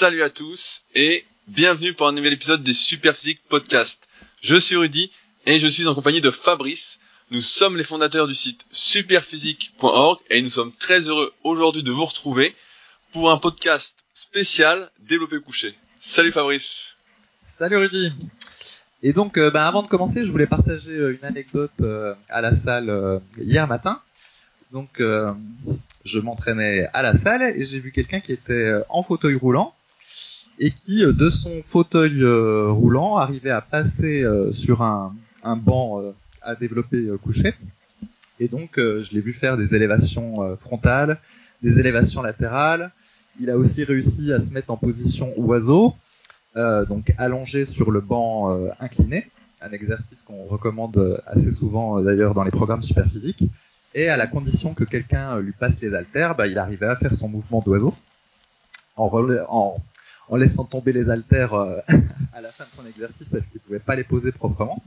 Salut à tous et bienvenue pour un nouvel épisode des Superphysique Podcast. Je suis Rudy et je suis en compagnie de Fabrice. Nous sommes les fondateurs du site superphysique.org et nous sommes très heureux aujourd'hui de vous retrouver pour un podcast spécial développé couché. Salut Fabrice. Salut Rudy. Et donc, euh, bah, avant de commencer, je voulais partager euh, une anecdote euh, à la salle hier matin. Donc, je m'entraînais à la salle et j'ai vu quelqu'un qui était en fauteuil roulant et qui, de son fauteuil roulant, arrivait à passer sur un, un banc à développer couché. Et donc, je l'ai vu faire des élévations frontales, des élévations latérales. Il a aussi réussi à se mettre en position oiseau euh, donc allongé sur le banc euh, incliné, un exercice qu'on recommande euh, assez souvent d'ailleurs dans les programmes super physiques. Et à la condition que quelqu'un lui passe les haltères, bah, il arrivait à faire son mouvement d'oiseau en, en, laissant tomber les haltères à la fin de son exercice parce qu'il pouvait pas les poser proprement.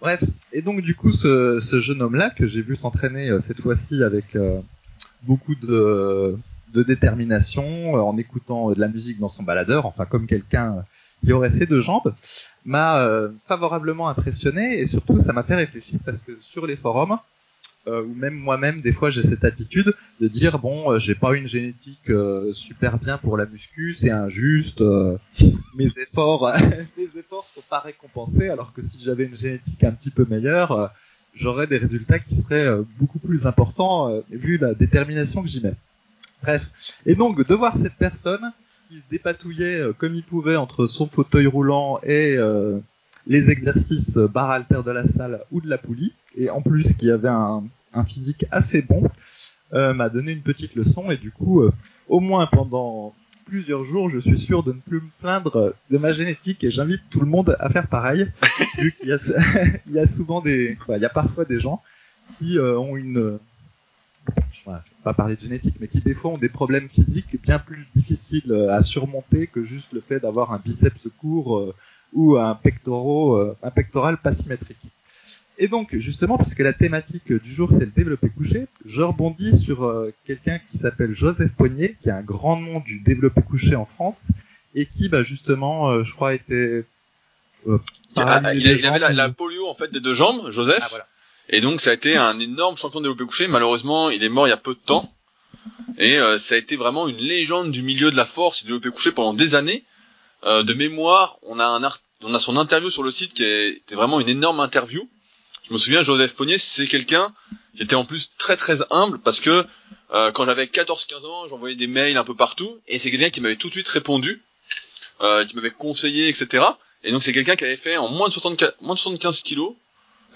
Bref, et donc du coup ce, ce jeune homme-là que j'ai vu s'entraîner cette fois-ci avec beaucoup de, de détermination, en écoutant de la musique dans son baladeur, enfin comme quelqu'un qui aurait ces deux jambes m'a euh, favorablement impressionné et surtout ça m'a fait réfléchir parce que sur les forums euh, ou même moi-même des fois j'ai cette attitude de dire bon euh, j'ai pas une génétique super bien pour la muscu c'est injuste mes efforts mes efforts sont pas récompensés alors que si j'avais une génétique un petit peu meilleure j'aurais des résultats qui seraient beaucoup plus importants vu la détermination que j'y mets. Bref. Et donc de voir cette personne qui se dépatouillait euh, comme il pouvait entre son fauteuil roulant et euh, les exercices barre alter de la salle ou de la poulie, et en plus qui avait un, physique assez bon, euh, m'a donné une petite leçon. Et du coup, au moins pendant plusieurs jours, je suis sûr de ne plus me plaindre de ma génétique et j'invite tout le monde à faire pareil, vu qu'il y a, il y a souvent des, il y a parfois des gens qui ont une je vais pas parler de génétique, mais qui des fois ont des problèmes physiques bien plus difficiles euh, à surmonter que juste le fait d'avoir un biceps court euh, ou un pectoral, euh, un pectoral pas symétrique. Et donc, justement, puisque la thématique du jour c'est le développé couché, je rebondis sur quelqu'un qui s'appelle Joseph Poignet, qui est un grand nom du développé couché en France, et qui, bah, justement, je crois, était... il, avait la, la, polio, en fait, des deux jambes, Joseph. Ah, voilà. Et donc ça a été un énorme champion de développé couché. Malheureusement, il est mort il y a peu de temps. Et euh, ça a été vraiment une légende du milieu de la force et du développé couché pendant des années. Euh, de mémoire, on a un on a son interview sur le site qui était vraiment une énorme interview. Je me souviens, Joseph Pognier, c'est quelqu'un qui était en plus très très humble parce que euh, quand j'avais 14-15 ans, j'envoyais des mails un peu partout et c'est quelqu'un qui m'avait tout de suite répondu, qui m'avait conseillé, etc. Et donc c'est quelqu'un qui avait fait en moins de, 75, moins de 75 kilos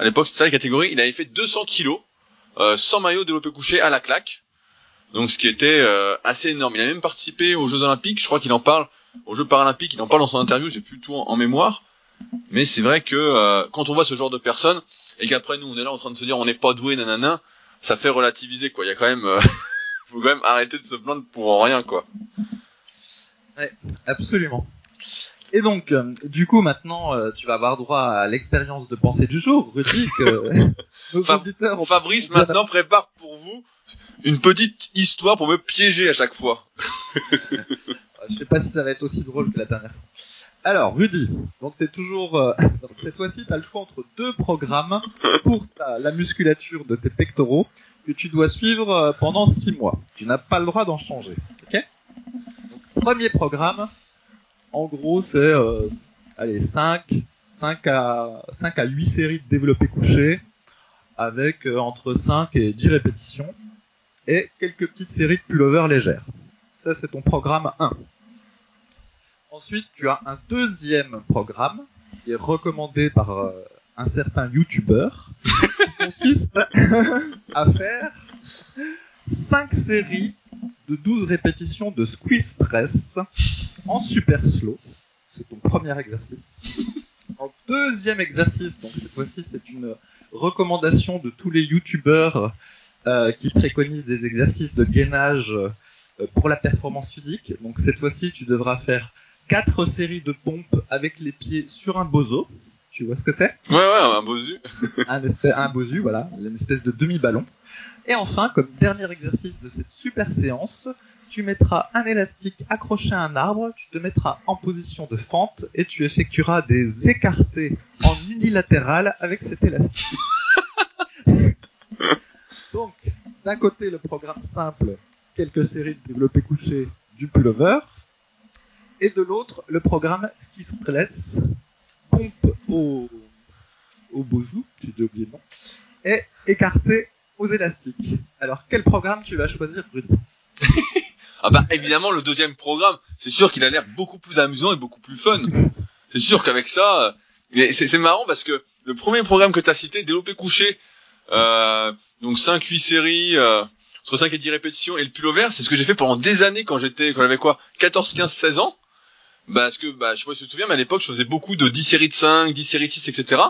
à l'époque c'était ça la catégorie, il avait fait 200 kilos, euh, sans maillot développé couché à la claque. Donc ce qui était euh, assez énorme. Il a même participé aux Jeux Olympiques, je crois qu'il en parle, aux Jeux Paralympiques, il en parle dans son interview, j'ai plus tout en, mémoire. Mais c'est vrai que euh, quand on voit ce genre de personnes, et qu'après nous on est là en train de se dire on n'est pas doué, nanana, ça fait relativiser quoi. Il y a quand même, euh, faut quand même arrêter de se plaindre pour rien quoi. Ouais, absolument. Et donc, euh, du coup, maintenant, euh, tu vas avoir droit à l'expérience de pensée du jour, Rudy, que Fabrice maintenant prépare pour vous une petite histoire pour me piéger à chaque fois. Je sais pas si ça va être aussi drôle que la dernière fois. Alors, Rudy, donc t'es toujours... Euh, cette fois-ci, t'as le choix entre deux programmes pour la musculature de tes pectoraux que tu dois suivre pendant six mois. Tu n'as pas le droit d'en changer, ok? Premier programme, en gros, c'est euh, allez 5 5 à 5 à 8 séries de développé couché avec euh, entre 5 et 10 répétitions et quelques petites séries de pullover légères. Ça c'est ton programme 1. Ensuite, tu as un deuxième programme qui est recommandé par euh, un certain youtubeur qui consiste à faire 5 séries de 12 répétitions de squeeze press en super slow. C'est ton premier exercice. En deuxième exercice, donc cette fois-ci c'est une recommandation de tous les youtubeurs euh, qui préconisent des exercices de gainage euh, pour la performance physique. Donc cette fois-ci tu devras faire quatre séries de pompes avec les pieds sur un bozo. Tu vois ce que c'est? Ouais ouais un bosu. un, espèce, un bosu voilà, une espèce de demi-ballon. Et enfin, comme dernier exercice de cette super séance, tu mettras un élastique accroché à un arbre, tu te mettras en position de fente et tu effectueras des écartés en unilatéral avec cet élastique. Donc, d'un côté le programme simple, quelques séries de développé couché du pullover, et de l'autre le programme ski stress, pompe au, au bozo, j'ai oublié le nom, et écarté aux élastiques. Alors, quel programme tu vas choisir, Bruno Ah bah évidemment le deuxième programme, c'est sûr qu'il a l'air beaucoup plus amusant et beaucoup plus fun. C'est sûr qu'avec ça, euh, c'est marrant parce que le premier programme que tu as cité, développé couché, euh, donc 5-8 séries, euh, entre 5 et 10 répétitions, et le pullover, c'est ce que j'ai fait pendant des années quand j'étais, quand j'avais quoi, 14, 15, 16 ans. Parce que, bah, je sais pas si tu te souviens, mais à l'époque, je faisais beaucoup de 10 séries de 5, 10 séries de 6, etc.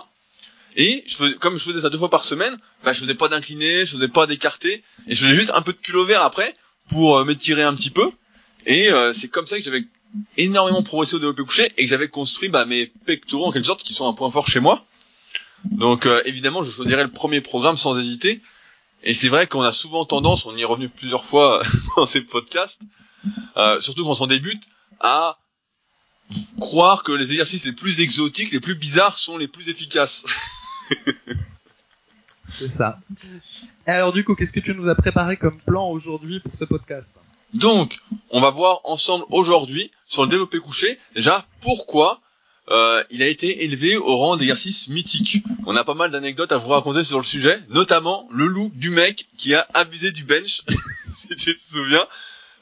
Et je faisais, comme je faisais ça deux fois par semaine, bah, je faisais pas d'incliné, je faisais pas d'écarté, et je faisais juste un peu de pullover après, pour euh, m'étirer un petit peu. Et euh, c'est comme ça que j'avais énormément progressé au développé couché et que j'avais construit bah, mes pectoraux en quelque sorte qui sont un point fort chez moi. Donc euh, évidemment, je choisirais le premier programme sans hésiter. Et c'est vrai qu'on a souvent tendance, on y est revenu plusieurs fois dans ces podcasts, euh, surtout quand on débute, à croire que les exercices les plus exotiques, les plus bizarres sont les plus efficaces. c'est ça. Et alors du coup, qu'est-ce que tu nous as préparé comme plan aujourd'hui pour ce podcast Donc, on va voir ensemble aujourd'hui sur le développé couché, déjà pourquoi euh, il a été élevé au rang d'exercice mythique. On a pas mal d'anecdotes à vous raconter sur le sujet, notamment le look du mec qui a abusé du bench, si tu te souviens.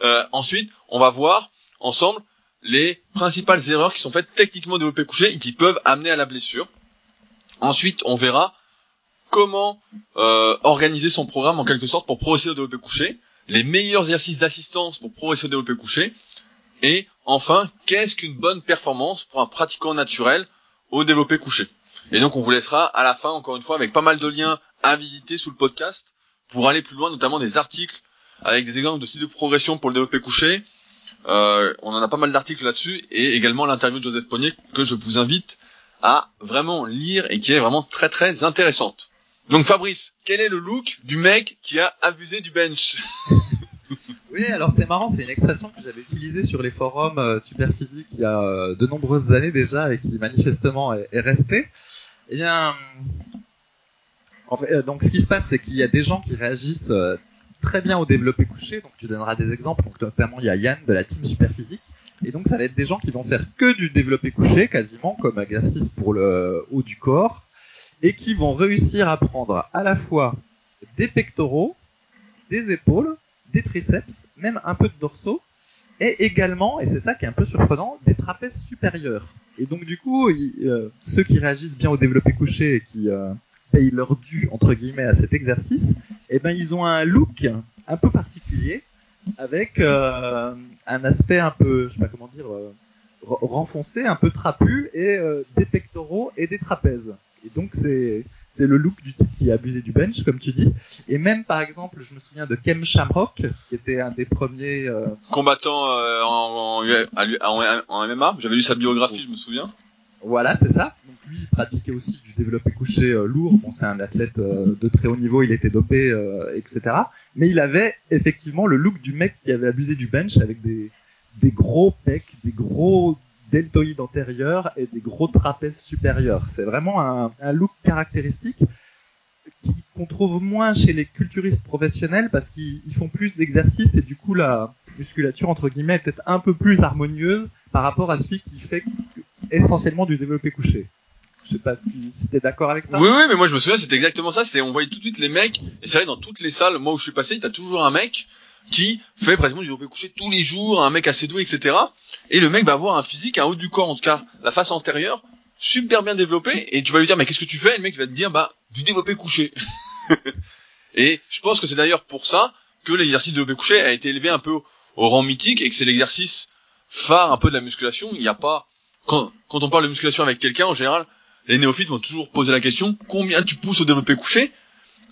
Euh, ensuite, on va voir ensemble les principales erreurs qui sont faites techniquement au développé couché et qui peuvent amener à la blessure. Ensuite, on verra comment euh, organiser son programme en quelque sorte pour progresser au développé couché, les meilleurs exercices d'assistance pour progresser au développé couché, et enfin, qu'est-ce qu'une bonne performance pour un pratiquant naturel au développé couché. Et donc on vous laissera à la fin, encore une fois, avec pas mal de liens à visiter sous le podcast pour aller plus loin, notamment des articles avec des exemples de sites de progression pour le développé couché. Euh, on en a pas mal d'articles là-dessus et également l'interview de Joseph Pognier que je vous invite à vraiment lire et qui est vraiment très très intéressante. Donc Fabrice, quel est le look du mec qui a abusé du bench? Oui, alors c'est marrant, c'est une expression que j'avais utilisée sur les forums euh, super physiques il y a euh, de nombreuses années déjà et qui manifestement est, restée. Eh bien, en fait, euh, donc ce qui se passe, c'est qu'il y a des gens qui réagissent très bien au développé couché. Donc tu donneras des exemples. Donc notamment il y a Yann de la team super physique. Et donc ça va être des gens qui vont faire que du développé couché, quasiment comme exercice pour le haut du corps, et qui vont réussir à prendre à la fois des pectoraux, des épaules, des triceps, même un peu de dorsaux, et également, et c'est ça qui est un peu surprenant, des trapèzes supérieurs. Et donc du coup, euh, ceux qui réagissent bien au développé couché et qui euh, payent leur dû entre guillemets à cet exercice, eh ben ils ont un look un peu particulier avec euh, un aspect un peu, je sais pas comment dire, renfoncé, un peu trapu et des pectoraux et des trapèzes. Et donc c'est c'est le look du type qui a abusé du bench, comme tu dis. Et même, par exemple, je me souviens de Kem Shamrock, qui était un des premiers... Euh... Euh, en, en, MMA, j'avais lu sa biographie, je me souviens. Voilà, c'est ça. Donc lui, il pratiquait aussi du développé couché euh, lourd. Bon, c'est un athlète euh, de très haut niveau, il était dopé, etc. Mais il avait effectivement le look du mec qui avait abusé du bench avec des, des gros pecs, des gros deltoïdes antérieurs et des gros trapèzes supérieurs. C'est vraiment un, un, look caractéristique qu'on trouve moins chez les culturistes professionnels parce qu'ils font plus d'exercices et du coup la musculature entre guillemets est peut-être un peu plus harmonieuse par rapport à celui qui fait essentiellement du développé couché. Je sais pas si, t'es d'accord avec ça. Oui, oui, mais moi je me souviens, c'était exactement ça. C'était, on voyait tout de suite les mecs. Et c'est vrai, dans toutes les salles, moi où je suis passé, t'as toujours un mec qui fait pratiquement du développé couché tous les jours, un mec assez doué, etc. Et le mec va avoir un physique, un haut du corps, en tout cas la face antérieure, super bien développé, et tu vas lui dire mais qu'est-ce que tu fais? Et le mec va te dire bah du développé couché. et je pense que c'est d'ailleurs pour ça que l'exercice de développé couché a été élevé un peu au rang mythique et que c'est l'exercice phare un peu de la musculation. Il n'y a pas quand, quand on parle de musculation avec quelqu'un en général, les néophytes vont toujours poser la question combien tu pousses au développé couché?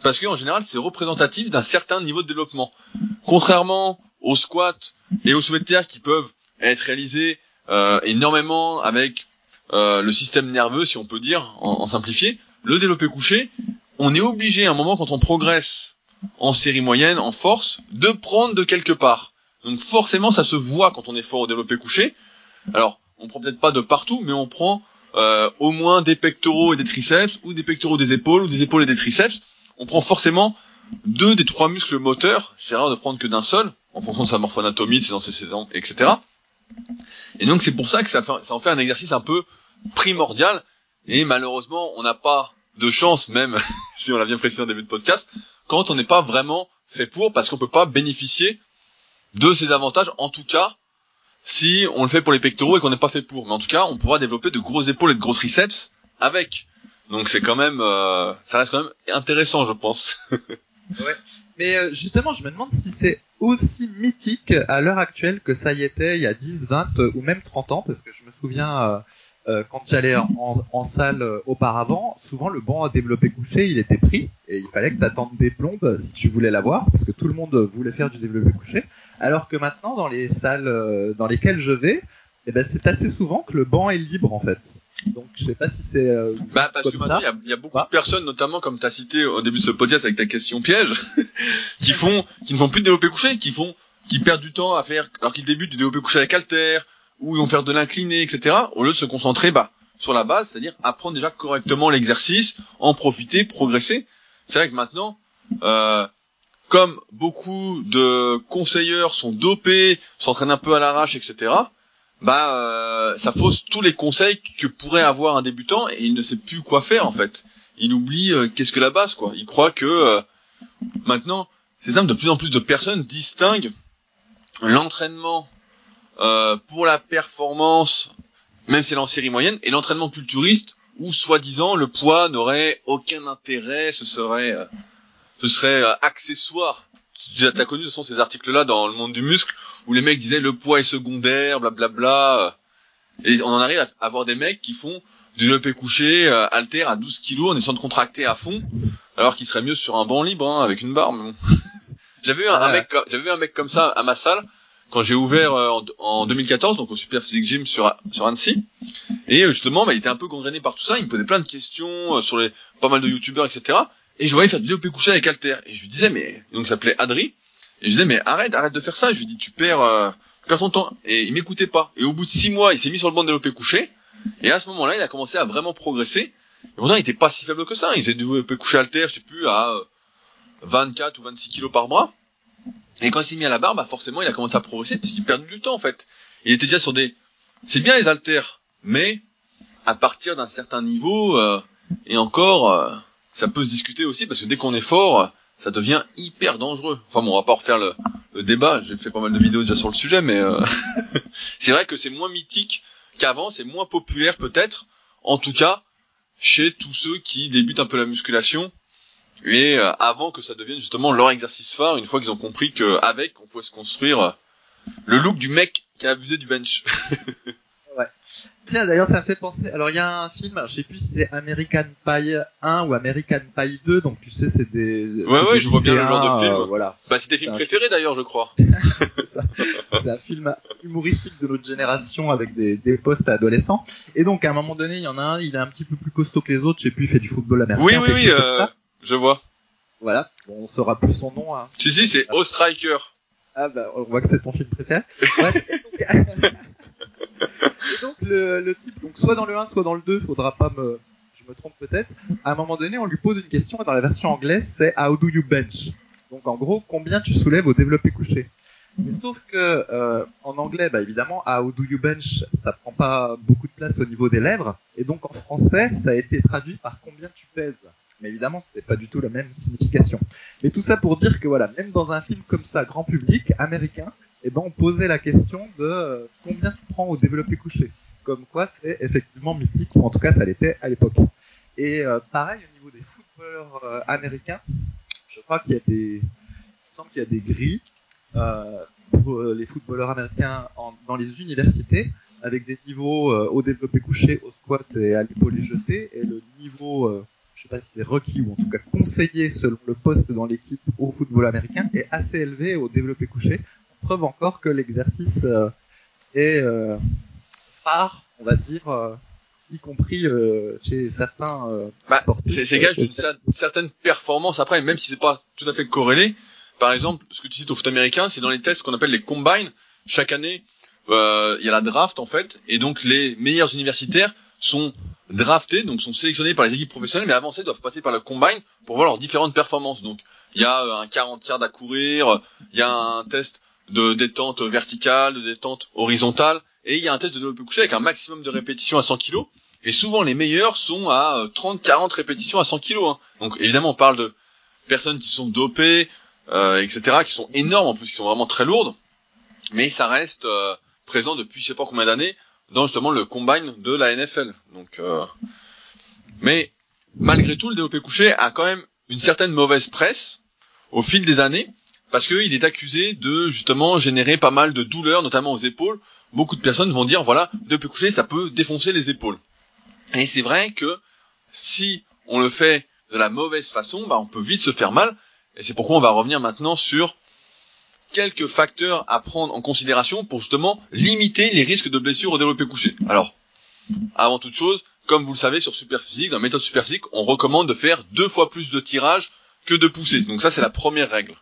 Parce qu'en général c'est représentatif d'un certain niveau de développement. Contrairement aux squats et aux soulevés de terre qui peuvent être réalisés euh, énormément avec euh, le système nerveux, si on peut dire, en, en, simplifié, le développé couché, on est obligé à un moment quand on progresse en série moyenne, en force, de prendre de quelque part. Donc forcément, ça se voit quand on est fort au développé couché. Alors, on prend peut-être pas de partout, mais on prend euh, au moins des pectoraux et des triceps, ou des pectoraux des épaules, ou des épaules et des triceps. On prend forcément deux des trois muscles moteurs. C'est rare de prendre que d'un seul, en fonction de sa morphoanatomie, de ses antécédents, etc. Et donc c'est pour ça que ça, ça en fait un exercice un peu primordial. Et malheureusement, on n'a pas de chance, même si on l'a bien précisé en début de podcast, quand on n'est pas vraiment fait pour, parce qu'on peut pas bénéficier de ces avantages, en tout cas, si on le fait pour les pectoraux et qu'on n'est pas fait pour. Mais en tout cas, on pourra développer de gros épaules et de gros triceps avec. Donc c'est quand même, euh, ça reste quand même intéressant, je pense. ouais. Mais euh, justement, je me demande si c'est aussi mythique à l'heure actuelle que ça y était il y a 10, 20 ou même 30 ans, parce que je me souviens euh, euh, quand j'allais en, salle euh, auparavant, souvent le banc à développé couché, il était pris et il fallait que tu attendes des plombes si tu voulais l'avoir, parce que tout le monde voulait faire du développé couché. Alors que maintenant, dans les salles euh, dans lesquelles je vais, eh ben, c'est assez souvent que le banc est libre en fait. Donc je sais pas si c'est. bah parce que maintenant il y a, beaucoup de personnes, notamment comme tu as cité au début de ce podcast avec ta question piège, qui font, qui ne font plus de développé couché, qui font, qui perdent du temps à faire alors qu'ils débutent du développé couché avec halter où ils vont faire de l'incliné, etc., au lieu de se concentrer bah, sur la base, c'est-à-dire apprendre déjà correctement l'exercice, en profiter, progresser. C'est vrai que maintenant, euh, comme beaucoup de conseilleurs sont dopés, s'entraînent un peu à l'arrache, etc., bah euh, ça fausse tous les conseils que pourrait avoir un débutant et il ne sait plus quoi faire en fait. Il oublie euh, qu'est-ce que la base quoi. Il croit que euh, maintenant, c'est simple, de plus en plus de personnes distinguent l'entraînement euh, pour la performance, même si elle est en série moyenne, et l'entraînement culturiste où soi-disant le poids n'aurait aucun intérêt, ce serait, euh, ce serait euh, accessoire. Tu as connu ce sont ces articles-là dans le monde du muscle où les mecs disaient le poids est secondaire, blablabla. Et on en arrive à avoir des mecs qui font du développé couché, alter à 12 kilos en essayant de contracter à fond, alors qu'il serait mieux sur un banc libre hein, avec une barre. j'avais vu un, mec, j'avais vu un mec comme ça à ma salle quand j'ai ouvert euh, en, 2014, donc au Super Physique Gym sur sur Annecy. Et euh, justement, bah, il était un peu gangréné par tout ça. Il me posait plein de questions euh, sur les pas mal de youtubeurs, etc. Et je voyais faire du développé couché avec Alter. Et je lui disais, mais donc il s'appelait Adri. Et je disais, mais arrête, arrête de faire ça. Je lui dis, tu perds, tu perds ton temps. Et il m'écoutait pas. Et au bout de six mois, il s'est mis sur le banc de développé couché. Et à ce moment-là, il a commencé à vraiment progresser. Et pourtant, il était pas si faible que ça. Il faisait du développé couché Alter, je sais plus, à 24 ou 26 kilos par bras. Et quand il s'est mis à la barre, bah forcément, il a commencé à progresser parce qu'il perdait du temps en fait. Il était déjà sur des. C'est bien les haltères, mais à partir d'un certain niveau euh, et encore, euh, ça peut se discuter aussi parce que dès qu'on est fort, ça devient hyper dangereux. Enfin bon, on va pas refaire le, le débat. J'ai fait pas mal de vidéos déjà sur le sujet, mais euh, c'est vrai que c'est moins mythique qu'avant, c'est moins populaire peut-être. En tout cas, chez tous ceux qui débutent un peu la musculation et euh, avant que ça devienne justement leur exercice phare, une fois qu'ils ont compris qu'avec, on pouvait se construire euh, le look du mec qui a abusé du bench. ouais. Tiens, d'ailleurs, ça me fait penser. Alors, il y a un film, je sais plus si c'est American Pie 1 ou American Pie 2, donc tu sais, c'est des. Ouais, ouais, je vois bien le genre de film. Euh, voilà. Bah, c'est tes films préférés d'ailleurs, je crois. c'est un film humoristique de notre génération avec des, des postes adolescents. Et donc, à un moment donné, il y en a un, il est un petit peu plus costaud que les autres, je sais plus, il fait du football américain. Oui, oui, oui, euh, je vois. Voilà, bon, on saura plus son nom. Hein. Si, si, c'est O Striker. Ah bah, on voit que c'est ton film préféré. et donc, le, le, type, donc soit dans le 1, soit dans le 2, faudra pas me... Je me trompe peut-être. À un moment donné, on lui pose une question, et dans la version anglaise, c'est How do you bench? Donc en gros, combien tu soulèves au développé couché mais sauf que euh, en anglais, bah évidemment, How do you bench, ça prend pas beaucoup de place au niveau des lèvres, et donc en français, ça a été traduit par combien tu pèses? Mais évidemment, c'est pas du tout la même signification. Mais tout ça pour dire que voilà, même dans un film comme ça, grand public, américain, eh ben, on posait la question de euh, combien tu prends au développé couché? Comme quoi, c'est effectivement mythique, ou en tout cas, ça l'était à l'époque. Et euh, pareil, au niveau des footballeurs euh, américains, je crois qu'il y a des, il semble qu'il y a des grilles pour les footballeurs américains dans les universités avec des niveaux au développé couché, au squat et à l'épaule jeté, et le niveau je sais pas si c'est requis ou en tout cas conseillé selon le poste dans l'équipe au football américain, est assez élevé au développé couché. Preuve encore que l'exercice euh, est euh, phare, on va dire, euh, y compris chez certains bah, sportifs. C'est gage d'une certaine performance après, même si c'est pas tout à fait corrélé. par exemple, ce que tu cites au foot américain, c'est dans les tests qu'on appelle les combines. Chaque année, euh, il y a la draft en fait, et donc les meilleurs universitaires sont draftés, donc sont sélectionnés par les équipes professionnelles, mais avant ça, ils doivent passer par le combine pour voir leurs différentes performances. Donc, il y a euh, un 40 yards à courir, il y a un test de détente verticale, de détente horizontale, et il y a un test de développé couché avec un maximum de répétitions à 100 kg. Et souvent, les meilleurs sont à 30-40 euh, répétitions à 100 kg. Hein. Donc, évidemment, on parle de personnes qui sont dopées, euh, etc., qui sont énormes en plus, qui sont vraiment très lourdes, mais ça reste euh, présent depuis je sais pas combien d'années dans justement le combine de la NFL. Donc, euh... mais malgré tout, le développé couché a quand même une certaine mauvaise presse au fil des années parce qu'il est accusé de justement générer pas mal de douleurs, notamment aux épaules. Beaucoup de personnes vont dire voilà, développé couché, ça peut défoncer les épaules. Et c'est vrai que si on le fait de la mauvaise façon, bah, on peut vite se faire mal. Et c'est pourquoi on va revenir maintenant sur quelques facteurs à prendre en considération pour justement limiter les risques de blessures au développé couché. Alors, avant toute chose, comme vous le savez sur Superphysique, dans la méthode Superphysique, on recommande de faire deux fois plus de tirage que de pousser. Donc ça, c'est la première règle.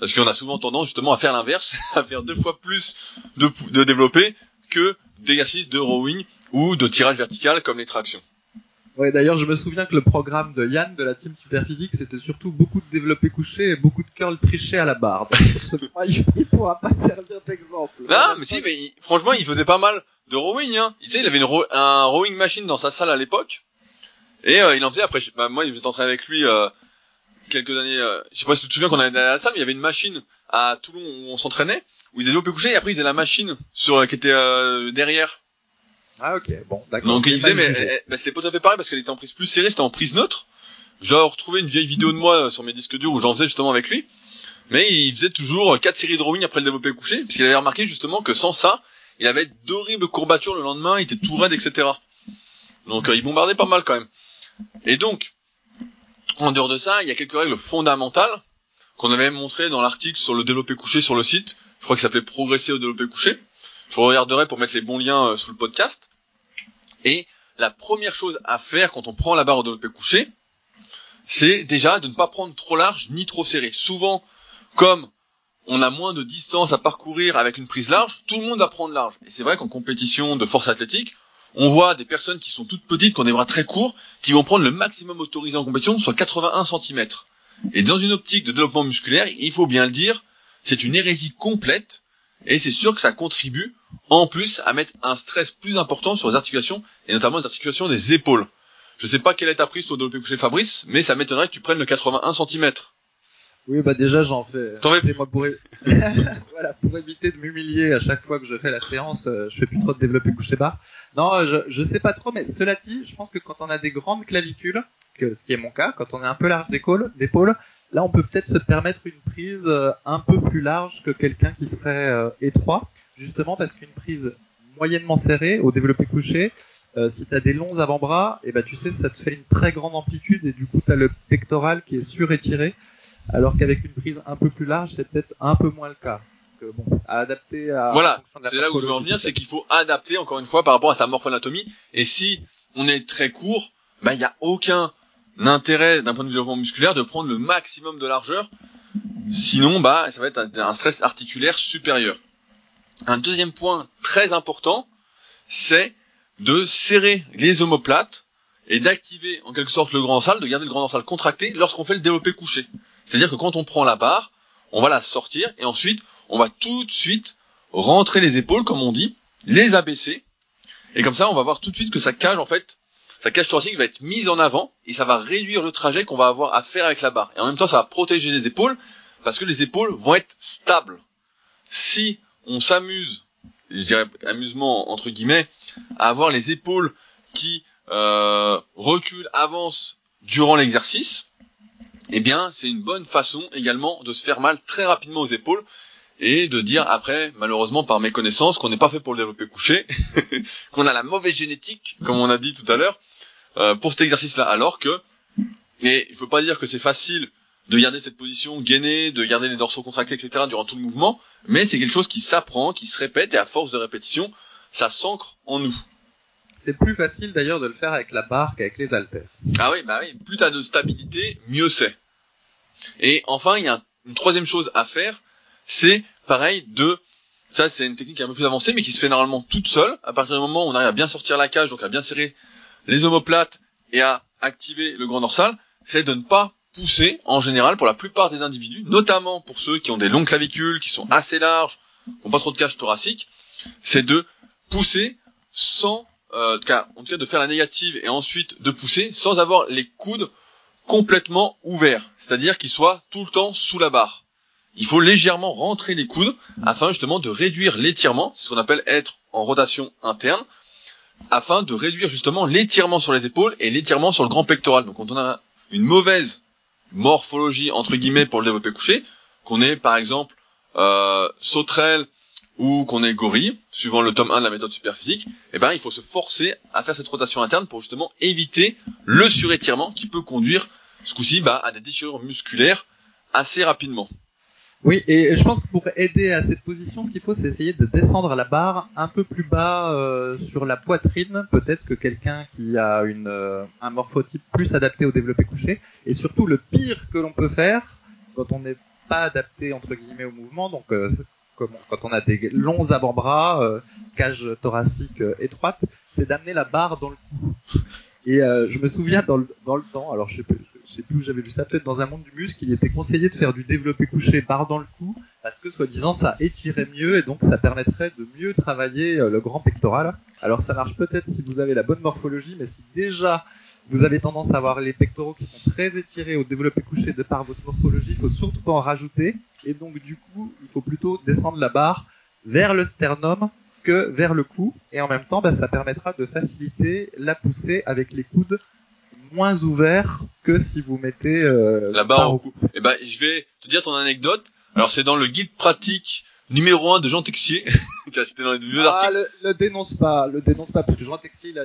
Parce qu'on a souvent tendance justement à faire l'inverse, à faire deux fois plus de, de que d'exercices de rowing ou de tirage vertical comme les tractions. Ouais, d'ailleurs, je me souviens que le programme de Yann de la team Superphysique, c'était surtout beaucoup de développé couché et beaucoup de curl triché à la barre. Ce point, il pourra pas servir d'exemple. Non, mais si, mais franchement, il faisait pas mal de rowing, hein. Tu sais, il avait une un rowing machine dans sa salle à l'époque. Et euh, il en faisait après, bah, moi, faisait entraîné avec lui euh, quelques années. Euh, je sais pas si tu te souviens qu'on allait à la salle, mais il y avait une machine à Toulon où on s'entraînait, où ils faisaient développé couché et après ils faisaient la machine sur qui était euh, derrière ah ok, bon, d'accord. Donc il faisait, mais bah, c'était pas tout à fait pareil parce qu'elle était en prise plus serrée, c'était en prise neutre. J'ai retrouvé une vieille vidéo de moi sur mes disques durs où j'en faisais justement avec lui. Mais il faisait toujours quatre séries de rowing après le développé couché, puisqu'il avait remarqué justement que sans ça, il avait d'horribles courbatures le lendemain, il était tout raide, etc. Donc euh, il bombardait pas mal quand même. Et donc, en dehors de ça, il y a quelques règles fondamentales qu'on avait montrées dans l'article sur le développé couché sur le site. Je crois qu'il s'appelait Progresser au développé couché. Je regarderai pour mettre les bons liens euh, sous le podcast. Et la première chose à faire quand on prend la barre au développé couché, c'est déjà de ne pas prendre trop large ni trop serré. Souvent, comme on a moins de distance à parcourir avec une prise large, tout le monde va prendre large. Et c'est vrai qu'en compétition de force athlétique, on voit des personnes qui sont toutes petites, qui ont des bras très courts, qui vont prendre le maximum autorisé en compétition, soit 81 cm. Et dans une optique de développement musculaire, il faut bien le dire, c'est une hérésie complète et c'est sûr que ça contribue en plus à mettre un stress plus important sur les articulations et notamment les articulations des épaules. Je sais pas quelle est ta prise toi développé couché Fabrice, mais ça m'étonnerait que tu prennes le 81 cm. Oui, bah déjà j'en fais. T'en fais moi pour voilà, pour éviter de m'humilier à chaque fois que je fais la séance, euh, je fais plus trop de développé couché bas. Non, je je sais pas trop, mais cela dit, je pense que quand on a des grandes clavicules, que ce qui est mon cas, quand on est un peu large d'épaule, d'épaule, Là, on peut peut-être se permettre une prise euh, un peu plus large que quelqu'un qui serait euh, étroit, justement parce qu'une prise moyennement serrée au développé couché, euh, si tu as des longs avant-bras, et eh ben tu sais ça te fait une très grande amplitude et du coup tu as le pectoral qui est surétiré, alors qu'avec une prise un peu plus large, c'est peut-être un peu moins le cas. Donc, bon, à adapter à Voilà, c'est là où je veux en venir, c'est qu'il faut adapter encore une fois par rapport à sa morphoanatomie. Et si on est très court, bah il y a aucun l'intérêt d'un point de vue développement musculaire de prendre le maximum de largeur. Sinon, bah, ça va être un stress articulaire supérieur. Un deuxième point très important, c'est de serrer les omoplates et d'activer en quelque sorte le grand dorsal, de garder le grand dorsal contracté lorsqu'on fait le développé couché. C'est-à-dire que quand on prend la barre, on va la sortir et ensuite on va tout de suite rentrer les épaules comme on dit, les abaisser et comme ça on va voir tout de suite que ça cage en fait sa cage thoracique va être mise en avant et ça va réduire le trajet qu'on va avoir à faire avec la barre. Et en même temps, ça va protéger les épaules parce que les épaules vont être stables. Si on s'amuse, je dirais amusement entre guillemets, à avoir les épaules qui euh, reculent, avancent durant l'exercice, eh bien, c'est une bonne façon également de se faire mal très rapidement aux épaules et de dire après, malheureusement par mes connaissances, qu'on n'est pas fait pour le développer couché, qu'on a la mauvaise génétique, comme on a dit tout à l'heure, euh, pour cet exercice-là. Alors que, et je veux pas dire que c'est facile de garder cette position gainée, de garder les dorsaux contractés, etc. durant tout le mouvement, mais c'est quelque chose qui s'apprend, qui se répète, et à force de répétition, ça s'ancre en nous. C'est plus facile d'ailleurs de le faire avec la barre qu'avec les haltères. Ah oui, bah oui, plus t'as de stabilité, mieux c'est. Et enfin, il y a une troisième chose à faire, c'est pareil de ça c'est une technique un peu plus avancée mais qui se fait normalement toute seule à partir du moment où on arrive à bien sortir la cage donc à bien serrer les omoplates et à activer le grand dorsal, c'est de ne pas pousser en général pour la plupart des individus, notamment pour ceux qui ont des longues clavicules, qui sont assez larges, qui n'ont pas trop de cage thoracique, c'est de pousser sans, euh, en tout cas de faire la négative et ensuite de pousser sans avoir les coudes complètement ouverts, c'est-à-dire qu'ils soient tout le temps sous la barre. Il faut légèrement rentrer les coudes afin justement de réduire l'étirement, c'est ce qu'on appelle être en rotation interne, afin de réduire justement l'étirement sur les épaules et l'étirement sur le grand pectoral. Donc quand on a une mauvaise morphologie entre guillemets pour le développé couché, qu'on est par exemple euh, sauterelle ou qu'on est gorille, suivant le tome 1 de la méthode superphysique, eh ben il faut se forcer à faire cette rotation interne pour justement éviter le surétirement qui peut conduire ce coup-ci bah, à des déchirures musculaires assez rapidement. Oui, et je pense que pour aider à cette position, ce qu'il faut, c'est essayer de descendre la barre un peu plus bas euh, sur la poitrine, peut-être que quelqu'un qui a une, euh, un morphotype plus adapté au développé couché. Et surtout, le pire que l'on peut faire quand on n'est pas adapté entre guillemets au mouvement, donc euh, quand on a des longs avant-bras, cage thoracique étroite, c'est d'amener la barre dans le cou. Et je me souviens dans le, dans le temps, alors je sais, je sais plus où j'avais vu ça, peut-être dans un monde du muscle, il était conseillé de faire du développé couché barre dans le cou, parce que soi-disant ça étirait mieux et donc ça permettrait de mieux travailler euh, le grand pectoral. Alors ça marche peut-être si vous avez la bonne morphologie, mais si déjà vous avez tendance à avoir les pectoraux qui sont très étirés au développé couché de par votre morphologie, il faut surtout pas en rajouter, et donc du coup il faut plutôt descendre la barre vers le sternum que vers le cou, et en même temps bah, ça permettra de faciliter la poussée avec les coudes moins ouvert que si vous mettez euh, la barre au cou. Eh ben, je vais te dire ton anecdote. Alors, c'est dans le guide pratique numéro 1 de Jean Texier. C'était dans les vieux ah, articles. Le, le, dénonce pas, le dénonce pas, parce que Jean Texier, il a,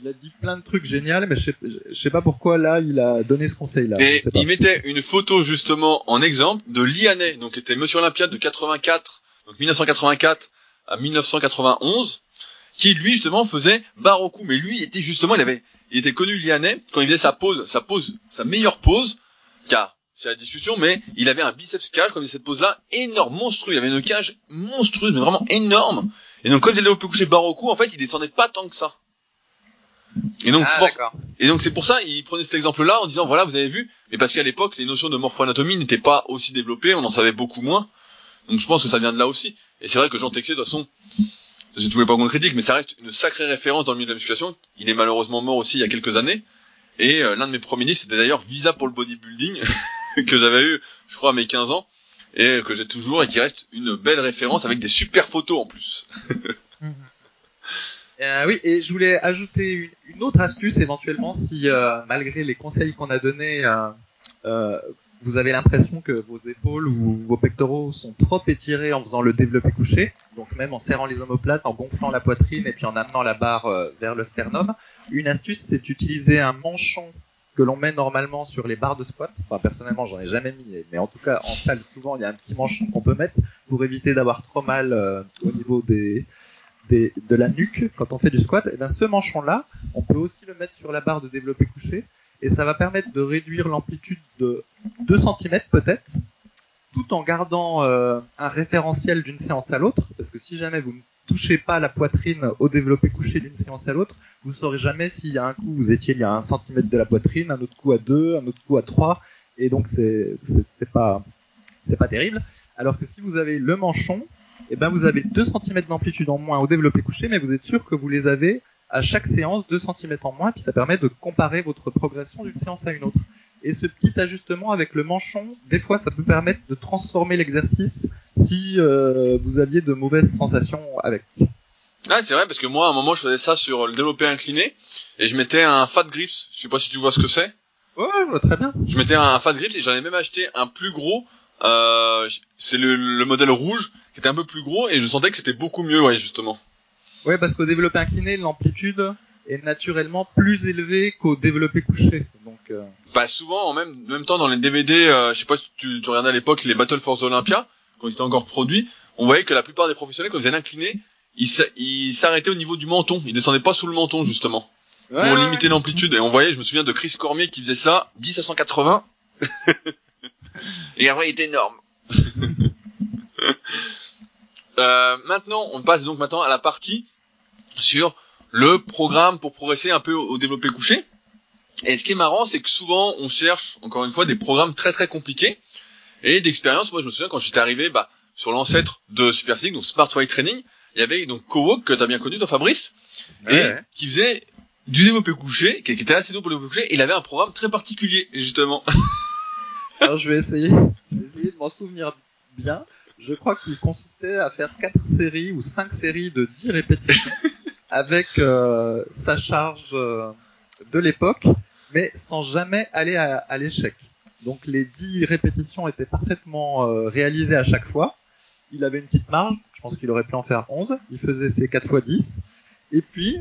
il a dit plein de trucs géniaux, mais je sais, je sais pas pourquoi là, il a donné ce conseil-là. Et il mettait une photo justement en exemple de Lianet, donc qui était Monsieur Olympiade de 84, donc 1984 à 1991, qui lui justement faisait cou. Mais lui, il était justement, il avait, il était connu Lianet quand il faisait sa pose, sa pose, sa meilleure pose, car c'est la discussion, mais il avait un biceps cage quand il faisait cette pose-là, énorme, monstrueux. Il avait une cage monstrueuse, mais vraiment énorme. Et donc, quand il allait au plus coucher cou, en fait, il descendait pas tant que ça. Et donc, ah, et donc c'est pour ça, il prenait cet exemple-là en disant, voilà, vous avez vu, mais parce qu'à l'époque, les notions de morpho-anatomie n'étaient pas aussi développées, on en savait beaucoup moins. Donc, je pense que ça vient de là aussi. Et c'est vrai que Jean Texier, de toute façon, je ne voulais pas qu'on le critique, mais ça reste une sacrée référence dans le milieu de la musculation. Il est malheureusement mort aussi il y a quelques années. Et euh, l'un de mes premiers livres, c'était d'ailleurs Visa pour le bodybuilding, que j'avais eu, je crois, à mes 15 ans, et que j'ai toujours, et qui reste une belle référence avec des super photos en plus. euh, oui, et je voulais ajouter une, autre astuce éventuellement, si euh, malgré les conseils qu'on a donnés, vous avez l'impression que vos épaules ou vos pectoraux sont trop étirés en faisant le développé couché, donc même en serrant les omoplates, en gonflant la poitrine et puis en amenant la barre euh, vers le sternum. Une astuce, c'est d'utiliser un manchon que l'on met normalement sur les barres de squat. Enfin, personnellement, j'en ai jamais mis, mais en tout cas, en salle, souvent, il y a un petit manchon qu'on peut mettre pour éviter d'avoir trop mal euh, au niveau des, des, de la nuque quand on fait du squat. Et bien, ce manchon-là, on peut aussi le mettre sur la barre de développé couché et ça va permettre de réduire l'amplitude de 2 cm peut-être, tout en gardant euh, un référentiel d'une séance à l'autre, parce que si jamais vous ne touchez pas la poitrine au développé couché d'une séance à l'autre, vous saurez jamais s'il y a un coup vous étiez il y a un centimètre de la poitrine, un autre coup à 2, un autre coup à 3, et donc c'est pas pas terrible. Alors que si vous avez le manchon, eh ben vous avez 2 cm d'amplitude en moins au développé couché, mais vous êtes sûr que vous les avez à chaque séance 2 cm en moins, puis ça permet de comparer votre progression d'une séance à une autre. Et ce petit ajustement avec le manchon, des fois, ça peut permettre de transformer l'exercice si euh, vous aviez de mauvaises sensations avec. Ah, c'est vrai, parce que moi, à un moment, je faisais ça sur le développé incliné, et je mettais un fat grips. Je sais pas si tu vois ce que c'est. Ouais, je vois très bien. Je mettais un fat grips et j'en ai même acheté un plus gros. Euh, c'est le, le modèle rouge qui était un peu plus gros et je sentais que c'était beaucoup mieux, ouais, justement. Ouais, parce qu'au développé incliné, l'amplitude est naturellement plus élevée qu'au développé couché. Donc, euh... bah souvent, en même, même temps, dans les DVD, euh, je sais pas si tu, tu regardais à l'époque les Battle Force Olympia, quand ils étaient encore produits, on voyait que la plupart des professionnels, quand ils faisaient l'incliné, ils s'arrêtaient au niveau du menton, ils descendaient pas sous le menton justement, pour limiter l'amplitude. Et on voyait, je me souviens de Chris Cormier qui faisait ça, 10 à 180, et après il était énorme. euh, maintenant, on passe donc maintenant à la partie sur le programme pour progresser un peu au développé couché. Et ce qui est marrant, c'est que souvent on cherche, encore une fois, des programmes très très compliqués. Et d'expérience, moi je me souviens quand j'étais arrivé bah, sur l'ancêtre de Super donc Smart White Training, il y avait donc Cowalk que tu as bien connu, toi Fabrice, et qui faisait du développé couché, qui était assez doux pour le développé couché, et il avait un programme très particulier, justement. Alors je vais essayer, essayer de m'en souvenir bien. Je crois qu'il consistait à faire quatre séries ou cinq séries de 10 répétitions avec euh, sa charge euh, de l'époque, mais sans jamais aller à, l'échec. Donc les 10 répétitions étaient parfaitement euh, réalisées à chaque fois. Il avait une petite marge, je pense qu'il aurait pu en faire 11. Il faisait ses 4 fois 10. Et puis,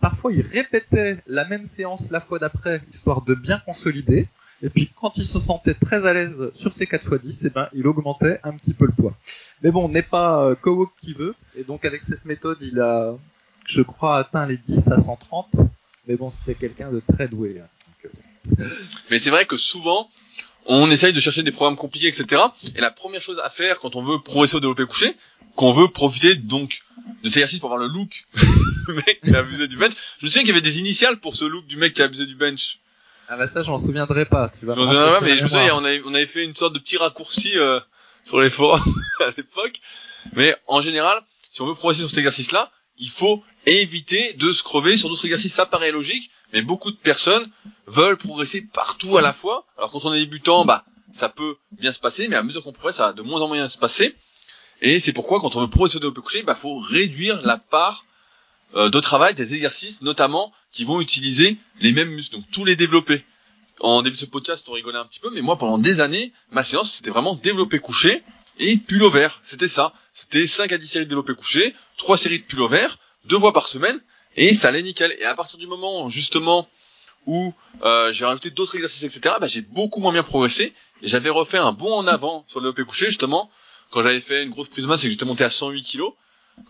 parfois il répétait la même séance la fois d'après, histoire de bien consolider. Et puis quand il se sentait très à l'aise sur ses 4 x 10, eh ben, il augmentait un petit peu le poids. Mais bon, n'est pas euh, qui veut. Et donc avec cette méthode, il a, je crois, atteint les 10 à 130. Mais bon, c'était quelqu'un de très doué. Hein. Euh, Mais c'est vrai que souvent, on essaye de chercher des programmes compliqués, etc. Et la première chose à faire quand on veut progresser au développé couché, qu'on veut profiter donc de ces exercices pour avoir le look du mec qui a abusé du bench. Je me souviens qu'il y avait des initiales pour ce look du mec qui a abusé du bench. Ah bah ça, je m'en souviendrai pas. Tu vas. Je m'en souviendrai pas, mais je me souviens, on avait, on avait fait une sorte de petit raccourci euh, sur les forums à l'époque. Mais en général, si on veut progresser sur cet exercice-là, il faut éviter de se crever sur d'autres exercices. Ça paraît logique, mais beaucoup de personnes veulent progresser partout à la fois. Alors quand on est débutant, bah ça peut bien se passer, mais à mesure qu'on progresse, ça va de moins en moins bien se passer. Et c'est pourquoi quand on veut progresser au développé couché, bah faut réduire la part de travail des exercices, notamment qui vont utiliser les mêmes muscles, donc tous les développer. En début de ce podcast, on rigolait un petit peu, mais moi pendant des années, ma séance c'était vraiment développé couché et pull vert. C'était ça. C'était 5 à 10 séries de développé couché, 3 séries de pull vert, deux fois par semaine, et ça allait nickel. Et à partir du moment justement où euh, j'ai rajouté d'autres exercices, etc., bah, j'ai beaucoup moins bien progressé. Et j'avais refait un bond en avant sur le développé couché justement quand j'avais fait une grosse prise de masse et que j'étais monté à 108 kg.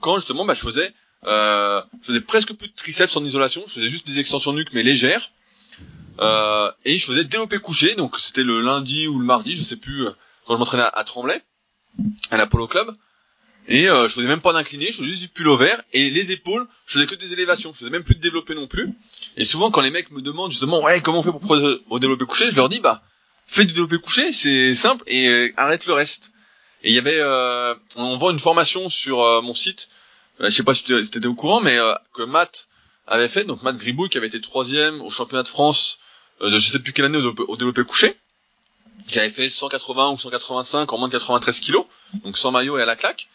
Quand justement bah, je faisais euh, je faisais presque plus de triceps en isolation, je faisais juste des extensions nuque mais légères. Euh, et je faisais développé couché, donc c'était le lundi ou le mardi, je sais plus, euh, quand je m'entraînais à, Tremblay, à l'Apollo Club. Et euh, je faisais même pas d'incliné, je faisais juste du pull vert et les épaules, je faisais que des élévations, je faisais même plus de développé non plus. Et souvent quand les mecs me demandent justement ouais comment on fait pour progresser au développé couché, je leur dis bah fais du développé couché, c'est simple et euh, arrête le reste. Et il y avait euh, on vend une formation sur mon site, je sais pas si tu étais au courant, mais que Matt avait fait, donc Matt Gribouille qui avait été troisième au championnat de France de je sais plus quelle année au, développé couché, qui avait fait 180 ou 185 en moins de 93 kilos, donc sans maillot et à la claque.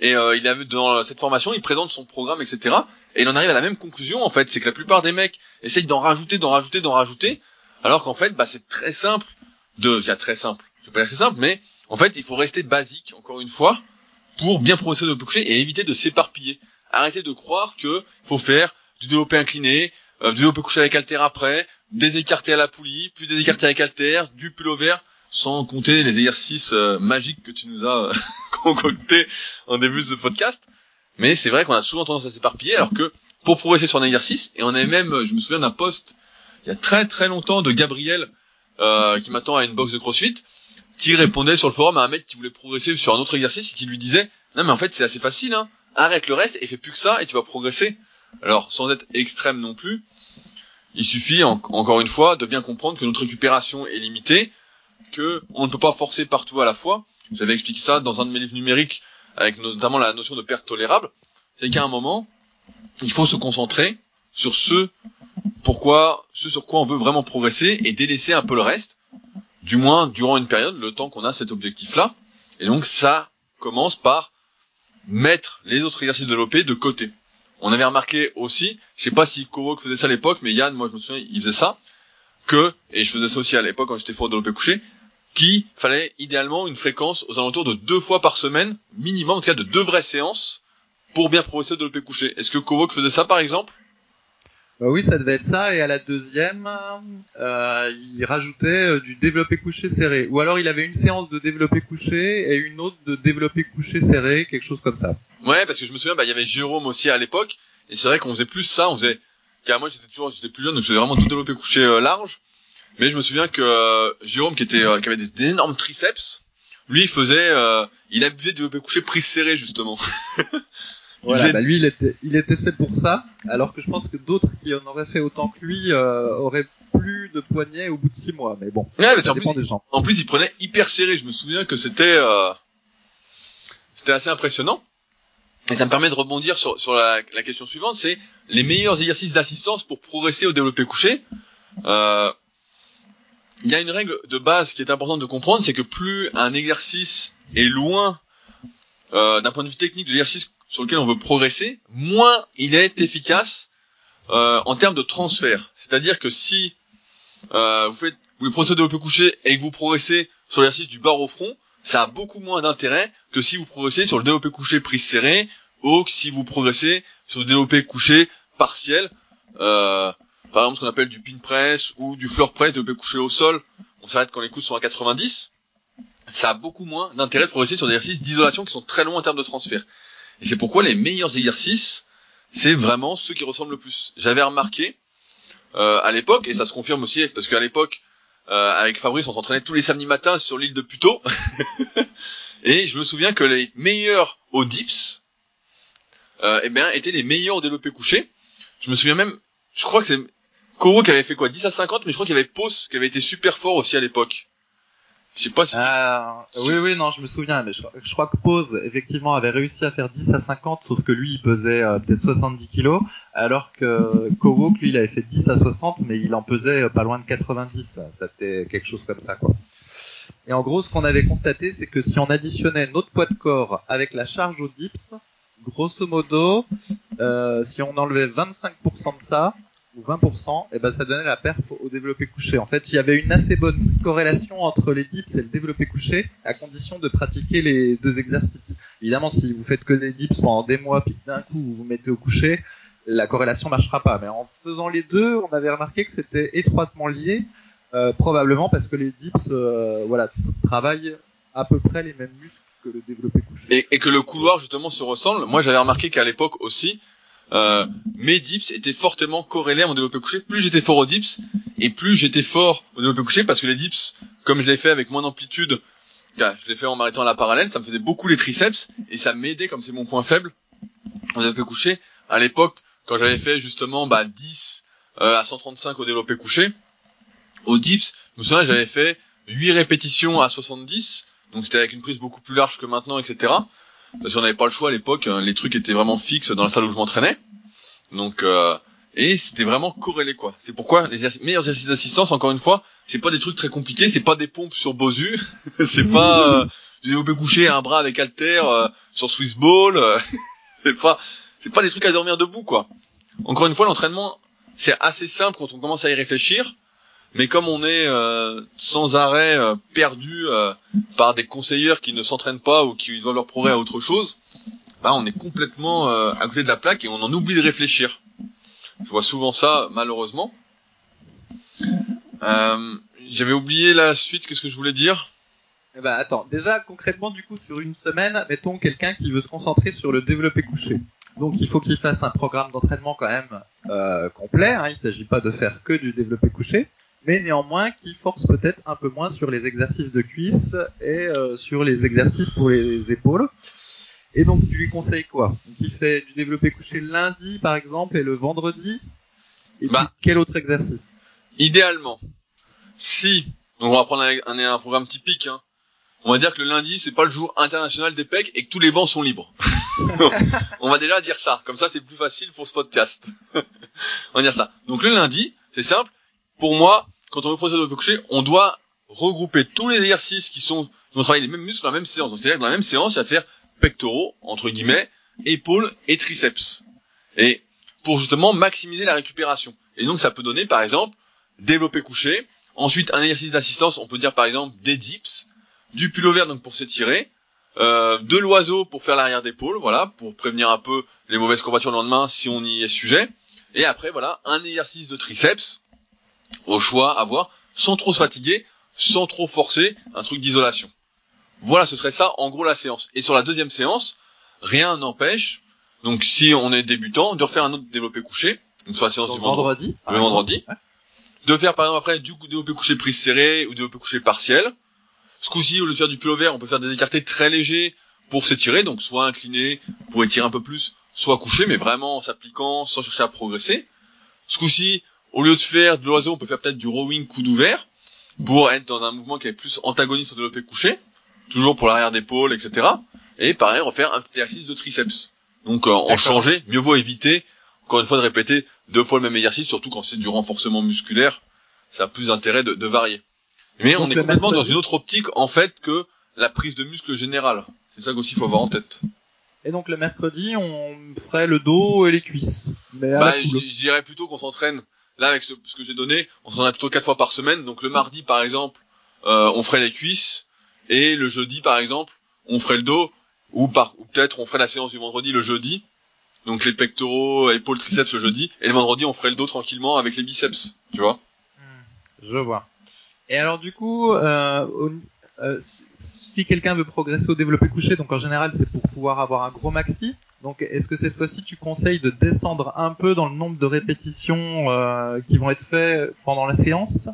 Et euh, il a vu dans cette formation, il présente son programme, etc. Et il en arrive à la même conclusion en fait, c'est que la plupart des mecs essayent d'en rajouter, d'en rajouter, d'en rajouter, alors qu'en fait, bah c'est très simple. De, a très simple. Je vais pas dire c'est simple, mais en fait, il faut rester basique encore une fois pour bien progresser de coucher et éviter de s'éparpiller. Arrêtez de croire que faut faire du développé incliné, euh, du développé couché avec halter après, des écartés à la poulie, plus des écartés avec halter, du vert sans compter les exercices euh, magiques que tu nous as euh, concoctés en début de ce podcast. Mais c'est vrai qu'on a souvent tendance à s'éparpiller, alors que pour progresser sur un exercice, et on avait même, je me souviens d'un post il y a très très longtemps de Gabriel euh, qui m'attend à une box de CrossFit, qui répondait sur le forum à un mec qui voulait progresser sur un autre exercice et qui lui disait non mais en fait c'est assez facile, hein, arrête le reste et fais plus que ça et tu vas progresser. Alors sans être extrême non plus, il suffit encore une fois de bien comprendre que notre récupération est limitée, que on ne peut pas forcer partout à la fois. J'avais expliqué ça dans un de mes livres numériques avec notamment la notion de perte tolérable. C'est qu'à un moment, il faut se concentrer sur ce pourquoi, ce sur quoi on veut vraiment progresser et délaisser un peu le reste, du moins durant une période, le temps qu'on a cet objectif-là. Et donc ça commence par mettre les autres exercices de l'OP de côté. On avait remarqué aussi, je sais pas si Kowok faisait ça à l'époque, mais Yann, moi je me souviens, il faisait ça, que, et je faisais ça aussi à l'époque quand j'étais fort développé couché, qu'il fallait idéalement une fréquence aux alentours de deux fois par semaine, minimum, en tout cas de deux vraies séances, pour bien progresser au développé couché. Est-ce que Kovok faisait ça par exemple? Bah oui, ça devait être ça. Et à la deuxième, euh, il rajoutait euh, du développé couché serré. Ou alors il avait une séance de développé couché et une autre de développé couché serré, quelque chose comme ça. Ouais, parce que je me souviens, bah, il y avait Jérôme aussi à l'époque. Et c'est vrai qu'on faisait plus ça. On faisait car moi j'étais toujours j'étais plus jeune donc je faisais vraiment tout développé couché euh, large mais je me souviens que euh, Jérôme qui était euh, qui avait des, énormes triceps lui il faisait, euh, il de développé couché prise serrée justement. voilà, bah lui il était, il était fait pour ça, alors que je pense que d'autres qui en auraient fait autant que lui euh, auraient plus de poignets au bout de six mois. Mais bon, ouais, mais en plus, des gens. En plus, il prenait hyper serré. Je me souviens que c'était, euh, c'était assez impressionnant. Et ça me permet de rebondir sur, sur la, la question suivante, c'est les meilleurs exercices d'assistance pour progresser au développé couché. Euh, il y a une règle de base qui est importante de comprendre, c'est que plus un exercice est loin euh, d'un point de vue technique de l'exercice sur lequel on veut progresser, moins il est efficace euh, en termes de transfert. C'est-à-dire que si euh, vous faites vous progresser au développé couché et que vous progressez sur l'exercice du bar au front, ça a beaucoup moins d'intérêt que si vous progressez sur le développé couché prise serrée ou que si vous progressez sur le développé couché partiel. Euh, par exemple ce qu'on appelle du pin press ou du floor press développé couché au sol, on s'arrête quand les coudes sont à 90, ça a beaucoup moins d'intérêt de progresser sur des exercices d'isolation qui sont très longs en termes de transfert. Et c'est pourquoi les meilleurs exercices, c'est vraiment ceux qui ressemblent le plus. J'avais remarqué euh, à l'époque, et ça se confirme aussi, parce qu'à l'époque, euh, avec Fabrice, on s'entraînait tous les samedis matins sur l'île de Puto, et je me souviens que les meilleurs au dips, euh, eh bien, étaient les meilleurs au développé couché. Je me souviens même, je crois que c'est Koro qui avait fait quoi 10 à 50 mais je crois qu'il y avait Pose qui avait été super fort aussi à l'époque. Je sais pas si ah, oui oui non je me souviens mais je, crois que Pose effectivement avait réussi à faire 10 à 50 sauf que lui il pesait euh, peut-être 70 kilos alors que Koro lui il avait fait 10 à 60 mais il en pesait euh, pas loin de 90 c'était quelque chose comme ça quoi. Et en gros ce qu'on avait constaté c'est que si on additionnait notre poids de corps avec la charge au dips grosso modo euh, si on enlevait 25% de ça ou 20%, et ben ça donnait la perf au développé couché. En fait, il y avait une assez bonne corrélation entre les dips et le développé couché, à condition de pratiquer les deux exercices. Évidemment, si vous faites que des dips pendant des mois, puis d'un coup vous vous mettez au couché, la corrélation marchera pas. Mais en faisant les deux, on avait remarqué que c'était étroitement lié, euh, probablement parce que les dips, euh, voilà, travaillent à peu près les mêmes muscles que le développé couché. Et, et que le couloir justement se ressemble. Moi, j'avais remarqué qu'à l'époque aussi, euh, mes dips étaient fortement corrélés à mon développé couché. Plus j'étais fort au dips, et plus j'étais fort au développé couché, parce que les dips, comme je l'ai fait avec moins d'amplitude, je l'ai fait en m'arrêtant à la parallèle, ça me faisait beaucoup les triceps, et ça m'aidait, comme c'est mon point faible, au développé couché. À l'époque, quand j'avais fait justement bah, 10 euh, à 135 au développé couché, au dips, je me souviens, j'avais fait 8 répétitions à 70, donc c'était avec une prise beaucoup plus large que maintenant, etc parce qu'on n'avait pas le choix à l'époque, hein. les trucs étaient vraiment fixes dans la salle où je m'entraînais. Donc euh, et c'était vraiment corrélé quoi. C'est pourquoi les meilleurs exercices d'assistance, encore une fois, c'est pas des trucs très compliqués, c'est pas des pompes sur Bosu, c'est pas euh, du développé couché un bras avec halter euh, sur Swiss Ball, euh, c'est pas c'est pas des trucs à dormir debout quoi. Encore une fois, l'entraînement c'est assez simple quand on commence à y réfléchir. Mais comme on est euh, sans arrêt euh, perdu euh, par des conseilleurs qui ne s'entraînent pas ou qui doivent leur prouver à autre chose, bah, on est complètement à côté de la plaque et on en oublie de réfléchir. Je vois souvent ça, malheureusement. J'avais oublié la suite, qu'est-ce que je voulais dire? Eh ben, attends, déjà concrètement du coup sur une semaine, mettons quelqu'un qui veut se concentrer sur le développé couché. Donc il faut qu'il fasse un programme d'entraînement quand même complet. Hein, il s'agit pas de faire que du développé couché mais néanmoins qui force peut-être un peu moins sur les exercices de cuisse et euh, sur les exercices pour les épaules. Et donc tu lui conseilles quoi? Donc il fait du développé couché lundi par exemple et le vendredi. Et bah, quel autre exercice? Idéalement, si donc on va prendre un, un, programme typique, hein, on va dire que le lundi c'est pas le jour international des pecs et que tous les bancs sont libres. on va déjà dire ça, comme ça c'est plus facile pour ce podcast. on va dire ça. Donc le lundi, c'est simple, pour moi, quand on veut procéder au couché, on doit regrouper tous les exercices qui sont, qui vont travailler les mêmes muscles dans la même séance. c'est-à-dire que dans la même séance, il va faire pectoraux, entre guillemets, épaules et triceps. Et pour justement maximiser la récupération. Et donc ça peut donner, par exemple, développer couché, ensuite un exercice d'assistance, on peut dire par exemple des dips, du pullover donc pour s'étirer, euh, de l'oiseau pour faire l'arrière d'épaule, voilà, pour prévenir un peu les mauvaises courbatures le lendemain si on y est sujet. Et après voilà, un exercice de triceps au choix à voir, sans trop se fatiguer, sans trop forcer, un truc d'isolation. Voilà, ce serait ça en gros la séance. Et sur la deuxième séance, rien n'empêche, donc si on est débutant, de refaire un autre développé couché, donc sur la séance du vendredi, le vendredi, de faire par exemple après du développé couché prise serrée ou développé couché partiel, Ce coup-ci, au lieu de faire du pullover, on peut faire des écartés très légers pour s'étirer, donc soit incliné pour étirer un peu plus, soit couché, mais vraiment en s'appliquant sans chercher à progresser. Ce coup-ci, au lieu de faire de l'oiseau, on peut faire peut-être du rowing coude ouvert pour être dans un mouvement qui est plus antagoniste au développé couché, toujours pour l'arrière d'épaule, etc. Et pareil, refaire un petit exercice de triceps. Donc euh, en changer, mieux vaut éviter, encore une fois, de répéter deux fois le même exercice, surtout quand c'est du renforcement musculaire, ça a plus d'intérêt de, varier. Mais on est complètement dans une autre optique, en fait, que la prise de muscle générale. C'est ça qu'aussi faut avoir en tête. Et donc le mercredi, on ferait le dos et les cuisses. Mais bah, je dirais plutôt qu'on s'entraîne. Là, avec ce, que j'ai donné, on s'entraîne plutôt quatre fois par semaine. Donc le mardi, par exemple, euh, on ferait les cuisses, et le jeudi, par exemple, on ferait le dos, ou par, ou peut-être on ferait la séance du vendredi le jeudi. Donc les pectoraux, épaules, triceps le jeudi, et le vendredi, on ferait le dos tranquillement avec les biceps, tu vois? Hmm, je vois. Et alors du coup, euh, euh, si quelqu'un veut progresser au développé couché, donc en général c'est pour pouvoir avoir un gros maxi. Donc est-ce que cette fois-ci tu conseilles de descendre un peu dans le nombre de répétitions euh, qui vont être faites pendant la séance?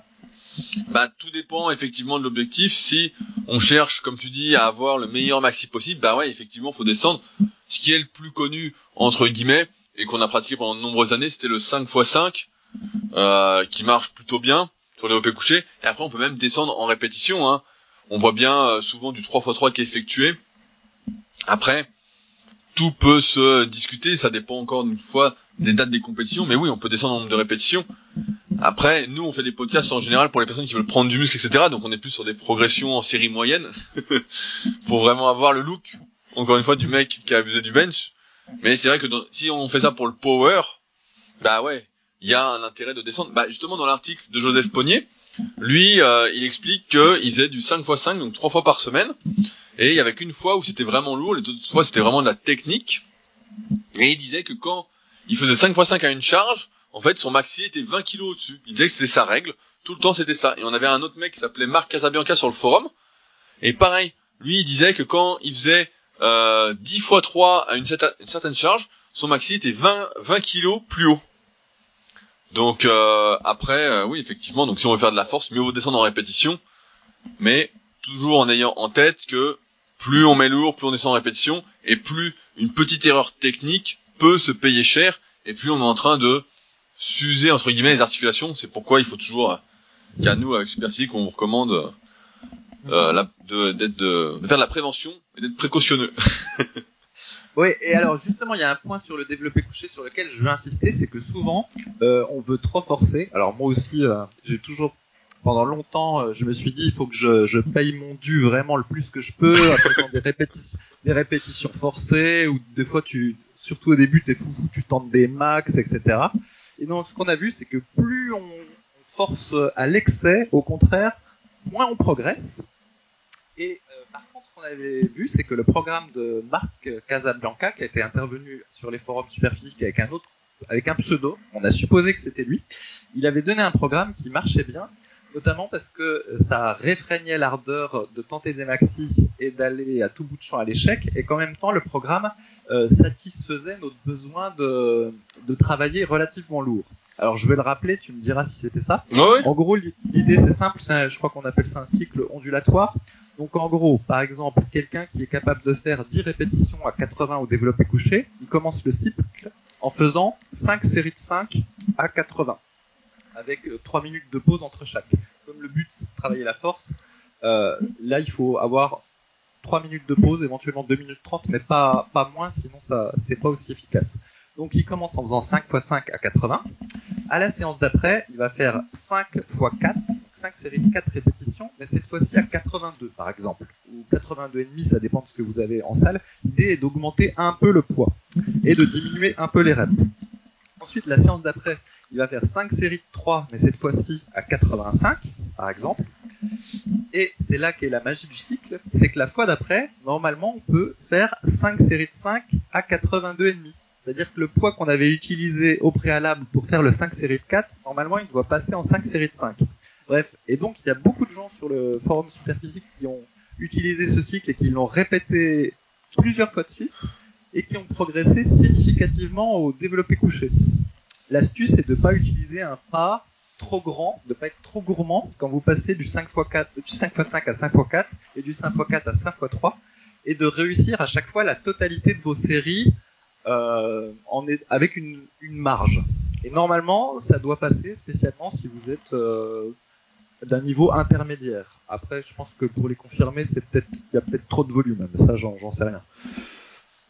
Bah, tout dépend effectivement de l'objectif. Si on cherche, comme tu dis, à avoir le meilleur maxi possible, bah ouais, effectivement, faut descendre. Ce qui est le plus connu entre guillemets et qu'on a pratiqué pendant de nombreuses années, c'était le 5 x 5 euh, qui marche plutôt bien sur les OP couchés. Et après, on peut même descendre en répétition. Hein on voit bien euh, souvent du 3x3 qui est effectué. Après, tout peut se discuter, ça dépend encore une fois des dates des compétitions, mais oui, on peut descendre en nombre de répétitions. Après, nous, on fait des podcasts en général pour les personnes qui veulent prendre du muscle, etc. Donc on est plus sur des progressions en série moyenne. pour vraiment avoir le look, encore une fois, du mec qui a abusé du bench. Mais c'est vrai que si on fait ça pour le power, bah ouais, il y a un intérêt de descendre. Bah justement dans l'article de Joseph Pognier, lui, euh, il explique qu'il faisait du 5 x 5, donc trois fois par semaine. Et il y avait qu'une fois où c'était vraiment lourd, les autres fois c'était vraiment de la technique. Et il disait que quand il faisait 5 x 5 à une charge, en fait son maxi était 20 kg au-dessus. Il disait que c'était sa règle, tout le temps c'était ça. Et on avait un autre mec qui s'appelait Marc Casabianca sur le forum. Et pareil, lui il disait que quand il faisait euh, 10 x 3 à une, certaine charge, son maxi était 20, 20 kg plus haut. Donc euh, après, euh, oui, effectivement, donc si on veut faire de la force, mieux vaut descendre en répétition, mais toujours en ayant en tête que plus on met lourd, plus on descend en répétition, et plus une petite erreur technique peut se payer cher, et plus on est en train de s'user entre guillemets les articulations. C'est pourquoi il faut toujours euh, qu'à nous avec Superphysique on vous recommande euh, de, d'être de, de faire de la prévention et d'être précautionneux. Oui, et alors justement, il y a un point sur le développé couché sur lequel je veux insister, c'est que souvent, euh, on veut trop forcer. Alors moi aussi, euh, j'ai toujours, pendant longtemps, euh, je me suis dit, il faut que je, paye mon dû vraiment le plus que je peux, après des, répétitions, des répétitions forcées, ou des fois, surtout au début, t'es fou, tu tentes des max, etc. Et donc, ce qu'on a vu, c'est que plus on force à l'excès, au contraire, moins on progresse. Et avait vu, c'est que le programme de Marc Casablanca, qui a été intervenu sur les forums Superphysique avec un autre, avec un pseudo, on a supposé que c'était lui, il avait donné un programme qui marchait bien, notamment parce que ça réfrégnait l'ardeur de tenter des maxis et d'aller à tout bout de champ à l'échec, et qu'en même temps le programme euh, satisfaisait notre besoin de, de travailler relativement lourd. Alors je vais le rappeler, tu me diras si c'était ça. En gros, l'idée c'est simple, je crois qu'on appelle ça un cycle ondulatoire. Donc en gros, par exemple, quelqu'un qui est capable de faire 10 répétitions à 80 au développé couché, il commence le cycle en faisant 5 séries de 5 à 80, avec 3 euh, minutes de pause entre chaque. Comme le but c'est de travailler la force, euh, là il faut avoir 3 minutes de pause, éventuellement 2 minutes 30, mais pas, pas moins, sinon ça c'est pas aussi efficace. Donc il commence en faisant 5 x 5 à 80. À la séance d'après, il va faire 5 x 4 5 séries de 4 répétitions, mais cette fois-ci à 82 par exemple, ou 82,5, ça dépend de ce que vous avez en salle. L'idée est d'augmenter un peu le poids et de diminuer un peu les reps. Ensuite, la séance d'après, il va faire 5 séries de 3, mais cette fois-ci à 85 par exemple. Et c'est là qu'est la magie du cycle, c'est que la fois d'après, normalement, on peut faire 5 séries de 5 à 82,5. C'est-à-dire que le poids qu'on avait utilisé au préalable pour faire le 5 séries de 4, normalement, il doit passer en 5 séries de 5. Bref, et donc il y a beaucoup de gens sur le forum Superphysique qui ont utilisé ce cycle et qui l'ont répété plusieurs fois de suite et qui ont progressé significativement au développé couché. L'astuce est de ne pas utiliser un pas trop grand, de pas être trop gourmand quand vous passez du 5x4, du 5x5 à 5x4 et du 5x4 à 5x3 et de réussir à chaque fois la totalité de vos séries euh, en avec une, une marge. Et normalement, ça doit passer spécialement si vous êtes euh, d'un niveau intermédiaire. Après, je pense que pour les confirmer, c'est peut-être il y a peut-être trop de volume, mais ça, j'en sais rien.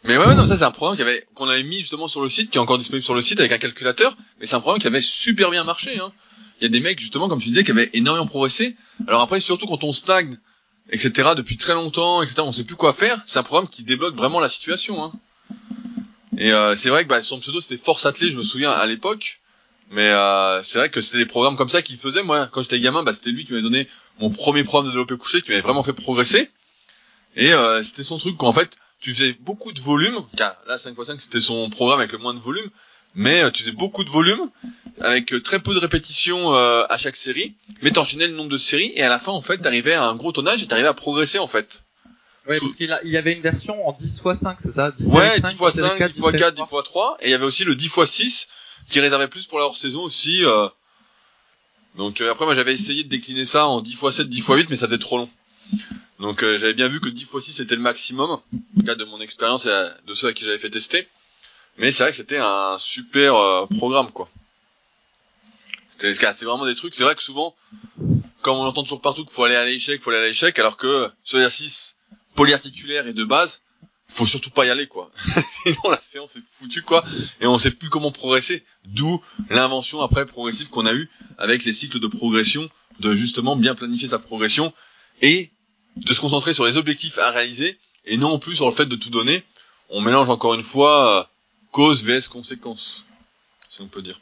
Mais ouais, non, ça c'est un programme qu'on avait, qu'on avait mis justement sur le site, qui est encore disponible sur le site avec un calculateur, mais c'est un programme qui avait super bien marché. Hein. Il y a des mecs justement, comme tu disais, qui avaient énormément progressé. Alors après, surtout quand on stagne, etc. depuis très longtemps, etc. On sait plus quoi faire. C'est un programme qui débloque vraiment la situation. Hein. Et euh, c'est vrai que bah, son pseudo c'était Force Athlée, je me souviens à l'époque. Mais euh, c'est vrai que c'était des programmes comme ça qu'il faisait. Moi, quand j'étais gamin, bah, c'était lui qui m'avait donné mon premier programme de développé couché, qui m'avait vraiment fait progresser. Et euh, c'était son truc qu'en fait, tu faisais beaucoup de volume. Car là, 5x5, c'était son programme avec le moins de volume. Mais euh, tu faisais beaucoup de volume, avec euh, très peu de répétitions euh, à chaque série. Mais t'enchaînais le nombre de séries, et à la fin, en fait, t'arrivais à un gros tonnage et t'arrivais à progresser, en fait. Ouais, parce qu'il il y avait une version en 10 x 5, c'est ça? 10 Ouais, 10 x 5, 10 x 4, 10 x 3, et il y avait aussi le 10 x 6 qui réservait plus pour la hors-saison aussi. Euh... Donc euh, après, moi j'avais essayé de décliner ça en 10 x 7, 10 x 8, mais ça faisait trop long. Donc euh, j'avais bien vu que 10 x 6 c'était le maximum, en tout cas de mon expérience et de ceux à qui j'avais fait tester. Mais c'est vrai que c'était un super euh, programme, quoi. C'était vraiment des trucs. C'est vrai que souvent, comme on entend toujours partout qu'il faut aller à l'échec, faut aller à l'échec, alors que ce exercice polyarticulaire et de base, faut surtout pas y aller quoi. Sinon la séance est foutue quoi et on sait plus comment progresser. D'où l'invention après progressive qu'on a eu avec les cycles de progression, de justement bien planifier sa progression et de se concentrer sur les objectifs à réaliser et non plus sur le fait de tout donner. On mélange encore une fois euh, cause vs conséquence, si on peut dire.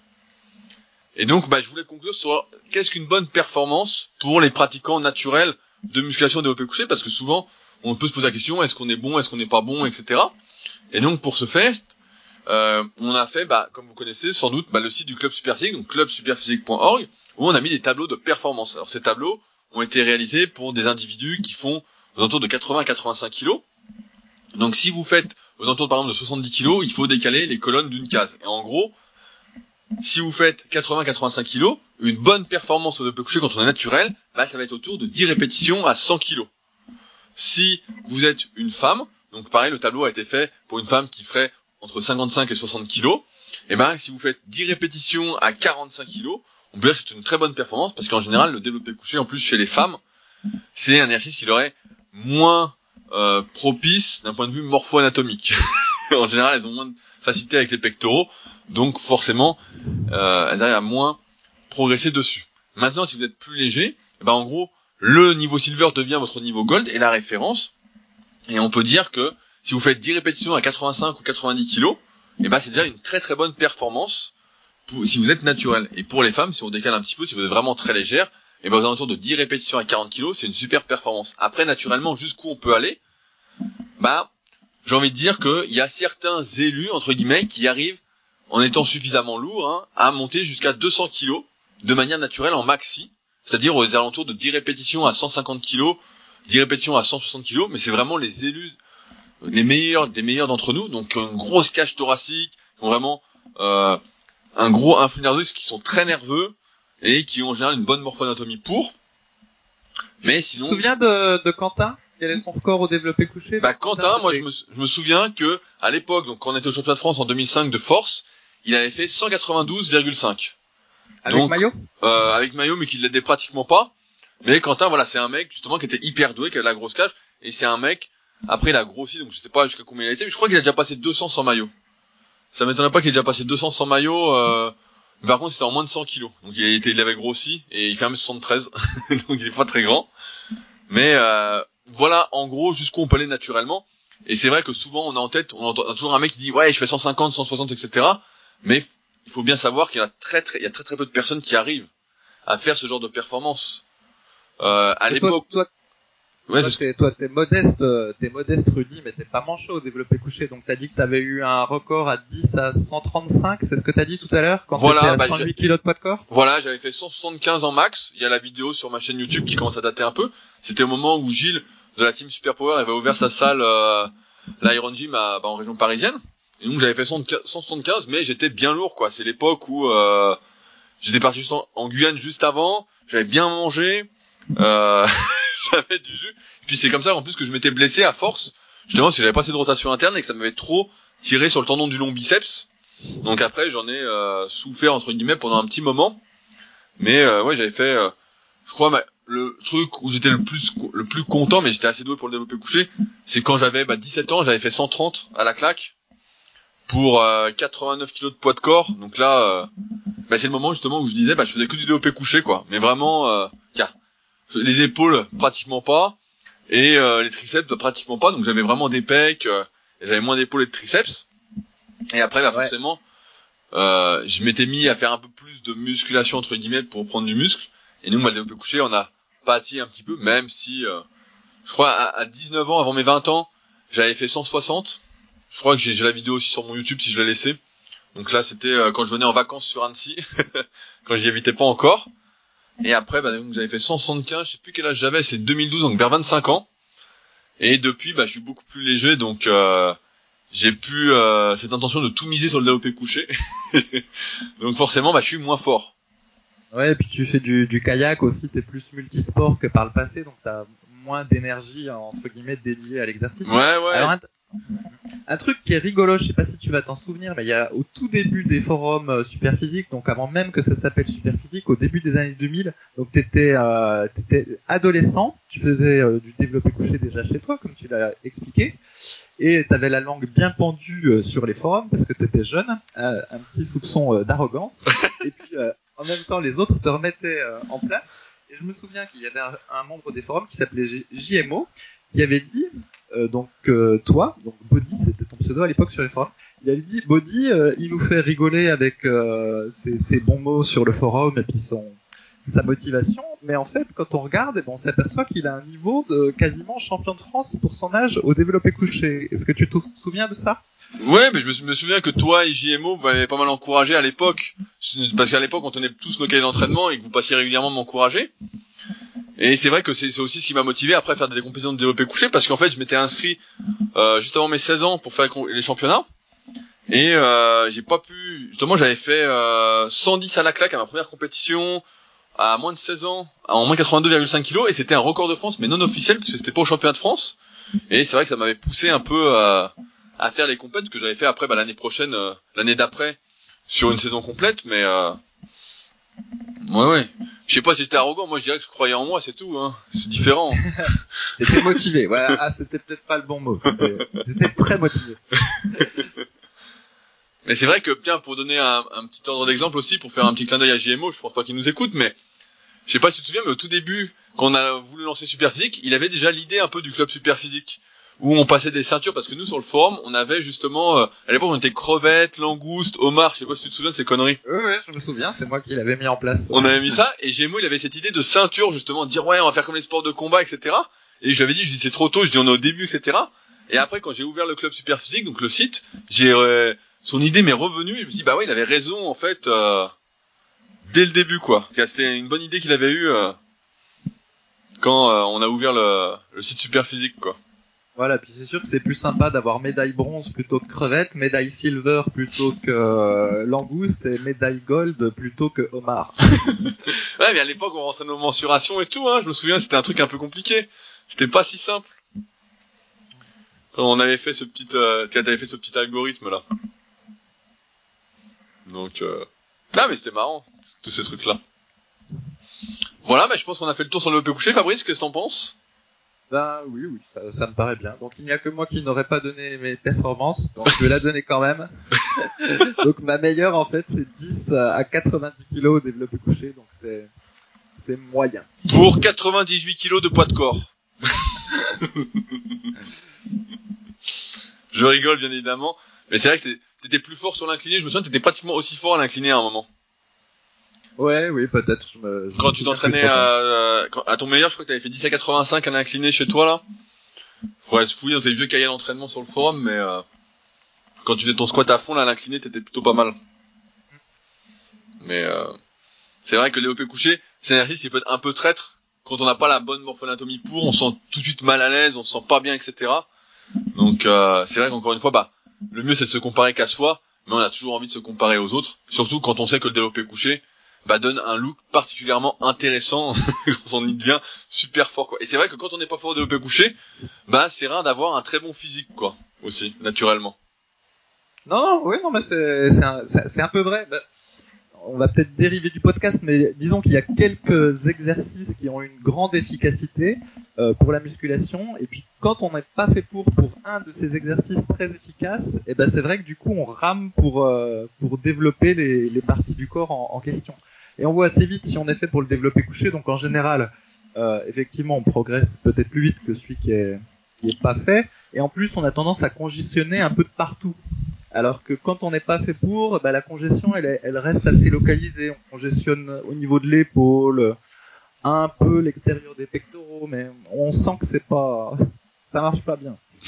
Et donc bah, je voulais conclure sur qu'est-ce qu'une bonne performance pour les pratiquants naturels de musculation développé couché parce que souvent on peut se poser la question est-ce qu'on est bon, est-ce qu'on n'est pas bon, etc. Et donc pour ce faire, euh, on a fait, bah, comme vous connaissez sans doute, bah, le site du club superphysique, donc clubsuperphysique.org, où on a mis des tableaux de performance. Alors ces tableaux ont été réalisés pour des individus qui font aux alentours de 80 à 85 kilos. Donc si vous faites aux alentours par exemple de 70 kilos, il faut décaler les colonnes d'une case. Et en gros, si vous faites 80-85 kilos, une bonne performance au couché quand on est naturel, bah, ça va être autour de 10 répétitions à 100 kilos. Si vous êtes une femme, donc pareil, le tableau a été fait pour une femme qui ferait entre 55 et 60 kilos, et eh ben si vous faites 10 répétitions à 45 kilos, on peut dire que c'est une très bonne performance parce qu'en général le développé couché, en plus chez les femmes, c'est un exercice qui leur est moins euh, propice d'un point de vue morpho-anatomique. en général, elles ont moins de facilité avec les pectoraux, donc forcément, euh, elles arrivent à moins progresser dessus. Maintenant, si vous êtes plus léger, eh ben en gros, le niveau silver devient votre niveau gold et la référence. Et on peut dire que si vous faites 10 répétitions à 85 ou 90 kilos, eh ben c'est déjà une très très bonne performance si vous êtes naturel. Et pour les femmes, si on décale un petit peu, si vous êtes vraiment très légère, et eh ben aux de 10 répétitions à 40 kilos, c'est une super performance. Après, naturellement, jusqu'où on peut aller, bah, j'ai envie de dire qu'il y a certains élus, entre guillemets, qui arrivent, en étant suffisamment lourds, hein, à monter jusqu'à 200 kilos de manière naturelle en maxi c'est-à-dire aux alentours de 10 répétitions à 150 kg, 10 répétitions à 160 kg, mais c'est vraiment les élus, les meilleurs des meilleurs d'entre nous, donc une grosse cage thoracique, qui ont vraiment euh, un gros influx nerveux, qui sont très nerveux et qui ont en général une bonne morphoanatomie pour. Mais sinon. Tu te souviens de, de Quentin Quel est son record au développé couché? Bah Quentin, moi je me, je me souviens que à l'époque, donc quand on était au championnat de France en 2005 de force, il avait fait 192,5. Avec maillot euh, Avec maillot, mais qui l'aidait pratiquement pas. Mais Quentin, voilà, c'est un mec justement qui était hyper doué, qui avait la grosse cage, et c'est un mec. Après, il a grossi, donc je sais pas jusqu'à combien il a été, mais je crois qu'il a déjà passé 200 sans maillot. Ça m'étonnerait pas qu'il ait déjà passé 200 sans maillot. Euh... Par contre, c'était en moins de 100 kilos. Donc il, était, il avait grossi et il fait 1m73, donc il est pas très grand. Mais euh, voilà, en gros, jusqu'où on peut aller naturellement. Et c'est vrai que souvent, on a en tête, on entend toujours un mec qui dit ouais, je fais 150, 160, etc. Mais il faut bien savoir qu'il y a très très, il y a très très peu de personnes qui arrivent à faire ce genre de performance. Euh, à l'époque. Toi, toi, ouais, t'es, toi, t'es modeste, euh, t'es modeste Rudy, mais t'es pas manchot au développé couché. Donc t'as dit que t'avais eu un record à 10 à 135, c'est ce que t'as dit tout à l'heure quand voilà, à 108 bah, kg de poids de corps? Voilà, j'avais fait 175 en max. Il y a la vidéo sur ma chaîne YouTube qui commence à dater un peu. C'était au moment où Gilles de la team Super Power avait ouvert sa salle, euh, l'Iron Gym à, bah, en région parisienne. Et donc j'avais fait 175, mais j'étais bien lourd, quoi. C'est l'époque où euh, j'étais parti juste en, Guyane juste avant, j'avais bien mangé, euh, j'avais du jus. Puis c'est comme ça en plus que je m'étais blessé à force, justement parce que j'avais pas assez de rotation interne et que ça m'avait trop tiré sur le tendon du long biceps. Donc après j'en ai euh, souffert entre guillemets pendant un petit moment. Mais euh, ouais j'avais fait, euh, je crois le truc où j'étais le plus le plus content, mais j'étais assez doué pour le développer couché, c'est quand j'avais bah, 17 ans, j'avais fait 130 à la claque pour 89 euh, kilos de poids de corps. Donc là, euh, bah, c'est le moment justement où je disais, bah, je faisais que du développé couché, quoi. Mais vraiment, euh, les épaules pratiquement pas et les triceps pratiquement pas. Donc j'avais vraiment des pecs, j'avais moins d'épaules et de triceps. Et après, bah, forcément, je m'étais mis à faire un peu plus de musculation entre guillemets pour prendre du muscle. Et nous, bah, le développé couché, on a pâti un petit peu, même si, je crois, à, à 19 ans, avant mes 20 ans, j'avais fait 160 je crois que j'ai la vidéo aussi sur mon YouTube si je l'ai laissé. Donc là, c'était euh, quand je venais en vacances sur Annecy, quand j'y habitais pas encore. Et après, bah, j'avais fait 175, je sais plus quel âge j'avais, c'est 2012, donc vers 25 ans. Et depuis, bah, je suis beaucoup plus léger, donc euh, j'ai plus euh, cette intention de tout miser sur le développé couché. donc forcément, bah, je suis moins fort. Ouais, et puis tu fais du, du kayak aussi, t'es plus multisport que par le passé, donc t'as moins d'énergie entre guillemets dédiée à l'exercice. Ouais, ouais. Un truc qui est rigolo, je sais pas si tu vas t'en souvenir, mais il y a au tout début des forums euh, Superphysique, donc avant même que ça s'appelle Superphysique, au début des années 2000, donc t'étais euh, étais adolescent, tu faisais euh, du développé couché déjà chez toi, comme tu l'as expliqué, et t'avais la langue bien pendue euh, sur les forums parce que t'étais jeune, un petit soupçon d'arrogance, et puis en même temps les autres te remettaient en place. Et je me souviens qu'il y avait un, un membre des forums qui s'appelait JMO, qui avait dit, euh, donc euh, toi, donc Body, c'était ton pseudo à l'époque sur les forums, il avait dit Body, euh, il nous fait rigoler avec ses, ses, bons mots sur le forum et puis son sa motivation, mais en fait, quand on regarde, eh ben, on s'aperçoit qu'il a un niveau de quasiment champion de France pour son âge au développé couché. Est-ce que tu te souviens de ça? Ouais, mais je me, souviens que toi et JMO vous m'avez pas mal encouragé à l'époque, parce qu'à l'époque on tenait tous nos cahiers d'entraînement et que vous passiez régulièrement m'encourager. Et c'est vrai que c'est aussi ce qui m'a motivé après à faire des compétitions de développé couché parce qu'en fait je m'étais inscrit euh, juste avant mes 16 ans pour faire les championnats. Et euh, j'ai pas pu justement j'avais fait euh, 110 à la claque à ma première compétition à moins de 16 ans en moins 82,5 kg et c'était un record de France mais non officiel parce que c'était pas au championnat de France. Et c'est vrai que ça m'avait poussé un peu à, à faire les compètes que j'avais fait après bah, l'année prochaine euh, l'année d'après sur une saison complète mais euh, Ouais, ouais. Je sais pas si j'étais arrogant, moi je dirais que je croyais en moi, c'est tout, hein. C'est différent. T'étais motivé, voilà. Ah, c'était peut-être pas le bon mot. T'étais très motivé. mais c'est vrai que, tiens, pour donner un, petit ordre d'exemple aussi, pour faire un petit clin d'œil à JMO, je pense pas qu'il nous écoute, mais je sais pas si tu te souviens, mais au tout début, quand on a voulu lancer Superphysique, il avait déjà l'idée un peu du club Superphysique où on passait des ceintures parce que nous sur le forum on avait justement euh, à l'époque on était crevettes, langoustes, homards, je sais pas si tu te souviens de ces conneries. Oui oui, je me souviens, c'est moi qui l'avais mis en place. On avait mis ça et Gémeaux il avait cette idée de ceinture justement, de dire ouais on va faire comme les sports de combat etc. Et je lui avais dit je dis c'est trop tôt, je dis on est au début etc. Et après quand j'ai ouvert le club super physique donc le site, j'ai euh, son idée m'est revenue et je me suis dit bah ouais il avait raison en fait euh, dès le début quoi. C'était une bonne idée qu'il avait eue quand on a ouvert le, le site super physique quoi. Voilà, puis c'est sûr que c'est plus sympa d'avoir médaille bronze plutôt que crevette, médaille silver plutôt que euh, langouste et médaille gold plutôt que homard. ouais, mais à l'époque on rentrait nos mensurations et tout, hein. Je me souviens, c'était un truc un peu compliqué. C'était pas si simple. On avait fait ce petit, euh, avais fait ce petit algorithme là. Donc, euh... ah mais c'était marrant, tous ces trucs là. Voilà, mais je pense qu'on a fait le tour sur le peu couché. Fabrice, qu'est-ce que t'en penses? Ben oui, oui, ça, me paraît bien. Donc il n'y a que moi qui n'aurais pas donné mes performances, donc je vais la donner quand même. donc ma meilleure en fait c'est 10 à 90 kg au développé couché, donc c'est c'est moyen. Pour 98 kg de poids de corps. je rigole bien évidemment, mais c'est vrai que t'étais plus fort sur l'incliné. Je me souviens, t'étais pratiquement aussi fort à l'incliné à un moment. Ouais, oui, peut-être. Quand tu t'entraînais à, à, ton meilleur, je crois que t'avais fait 10 à 85 à l'incliné chez toi, là. Faudrait se fouiller dans tes vieux cahiers d'entraînement sur le forum, mais euh, quand tu faisais ton squat à fond, là, à l'incliné, t'étais plutôt pas mal. Mais euh, c'est vrai que le développé couché, c'est un exercice qui peut être un peu traître. Quand on n'a pas la bonne morphonatomie pour, on se sent tout de suite mal à l'aise, on se sent pas bien, etc. Donc euh, c'est vrai qu'encore une fois, bah, le mieux c'est de se comparer qu'à soi, mais on a toujours envie de se comparer aux autres. Surtout quand on sait que le développé couché, bah, donne un look particulièrement intéressant quand on y devient super fort quoi. Et c'est vrai que quand on n'est pas fort au développé couché, bah c'est rare d'avoir un très bon physique quoi aussi naturellement. Non oui non mais c'est un, un, peu vrai. Bah, on va peut-être dériver du podcast, mais disons qu'il y a quelques exercices qui ont une grande efficacité euh, pour la musculation. Et puis quand on n'est pas fait pour pour un de ces exercices très efficaces, et eh ben c'est vrai que du coup on rame pour euh, pour développer les, les, parties du corps en, question. Et on voit assez vite si on est fait pour le développer couché. Donc en général, euh, effectivement, on progresse peut-être plus vite que celui qui est qui est pas fait. Et en plus, on a tendance à congestionner un peu de partout. Alors que quand on n'est pas fait pour, bah, la congestion, elle, elle reste assez localisée. On congestionne au niveau de l'épaule, un peu l'extérieur des pectoraux, mais on sent que c'est pas, ça marche pas bien.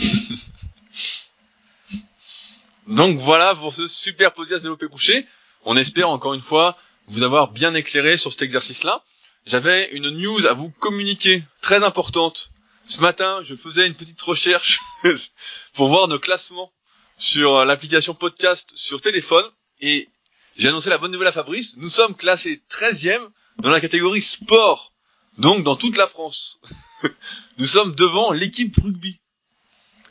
Donc voilà pour ce super podcast développé couché. On espère encore une fois vous avoir bien éclairé sur cet exercice-là. J'avais une news à vous communiquer très importante. Ce matin, je faisais une petite recherche pour voir nos classements sur euh, l'application podcast sur téléphone et j'ai annoncé la bonne nouvelle à Fabrice. Nous sommes classés 13e dans la catégorie sport, donc dans toute la France. nous sommes devant l'équipe rugby.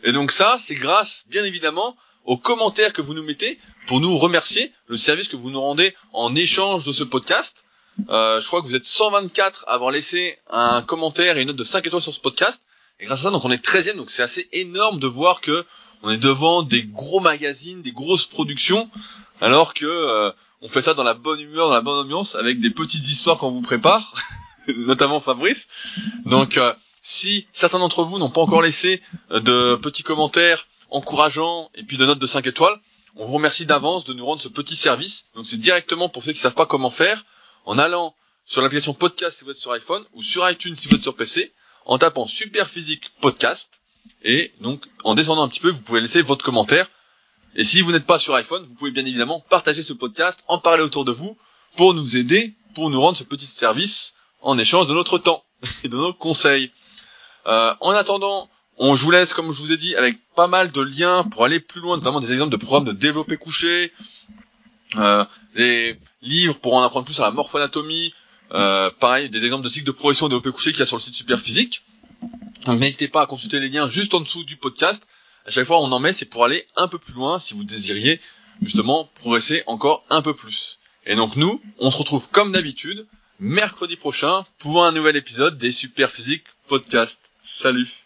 Et donc ça, c'est grâce, bien évidemment, aux commentaires que vous nous mettez pour nous remercier le service que vous nous rendez en échange de ce podcast. Euh, je crois que vous êtes 124 à avoir laissé un commentaire et une note de 5 étoiles sur ce podcast. Et grâce à ça, donc on est 13e, donc c'est assez énorme de voir que on est devant des gros magazines, des grosses productions, alors que euh, on fait ça dans la bonne humeur, dans la bonne ambiance, avec des petites histoires qu'on vous prépare, notamment Fabrice. Donc, euh, si certains d'entre vous n'ont pas encore laissé euh, de petits commentaires encourageants et puis de notes de 5 étoiles, on vous remercie d'avance de nous rendre ce petit service. Donc, c'est directement pour ceux qui savent pas comment faire, en allant sur l'application podcast si vous êtes sur iPhone ou sur iTunes si vous êtes sur PC, en tapant Super Physique Podcast et donc, en descendant un petit peu, vous pouvez laisser votre commentaire. Et si vous n'êtes pas sur iPhone, vous pouvez bien évidemment partager ce podcast, en parler autour de vous, pour nous aider, pour nous rendre ce petit service en échange de notre temps et de nos conseils. Euh, en attendant, on vous laisse, comme je vous ai dit, avec pas mal de liens pour aller plus loin, notamment des exemples de programmes de développé couché, euh, des livres pour en apprendre plus sur la morphoanatomie, euh, pareil, des exemples de cycles de progression développé couché qu'il y a sur le site Superphysique. Donc n'hésitez pas à consulter les liens juste en dessous du podcast. À chaque fois on en met, c'est pour aller un peu plus loin si vous désiriez justement progresser encore un peu plus. Et donc nous, on se retrouve comme d'habitude mercredi prochain pour un nouvel épisode des Super Physique Podcast. Salut.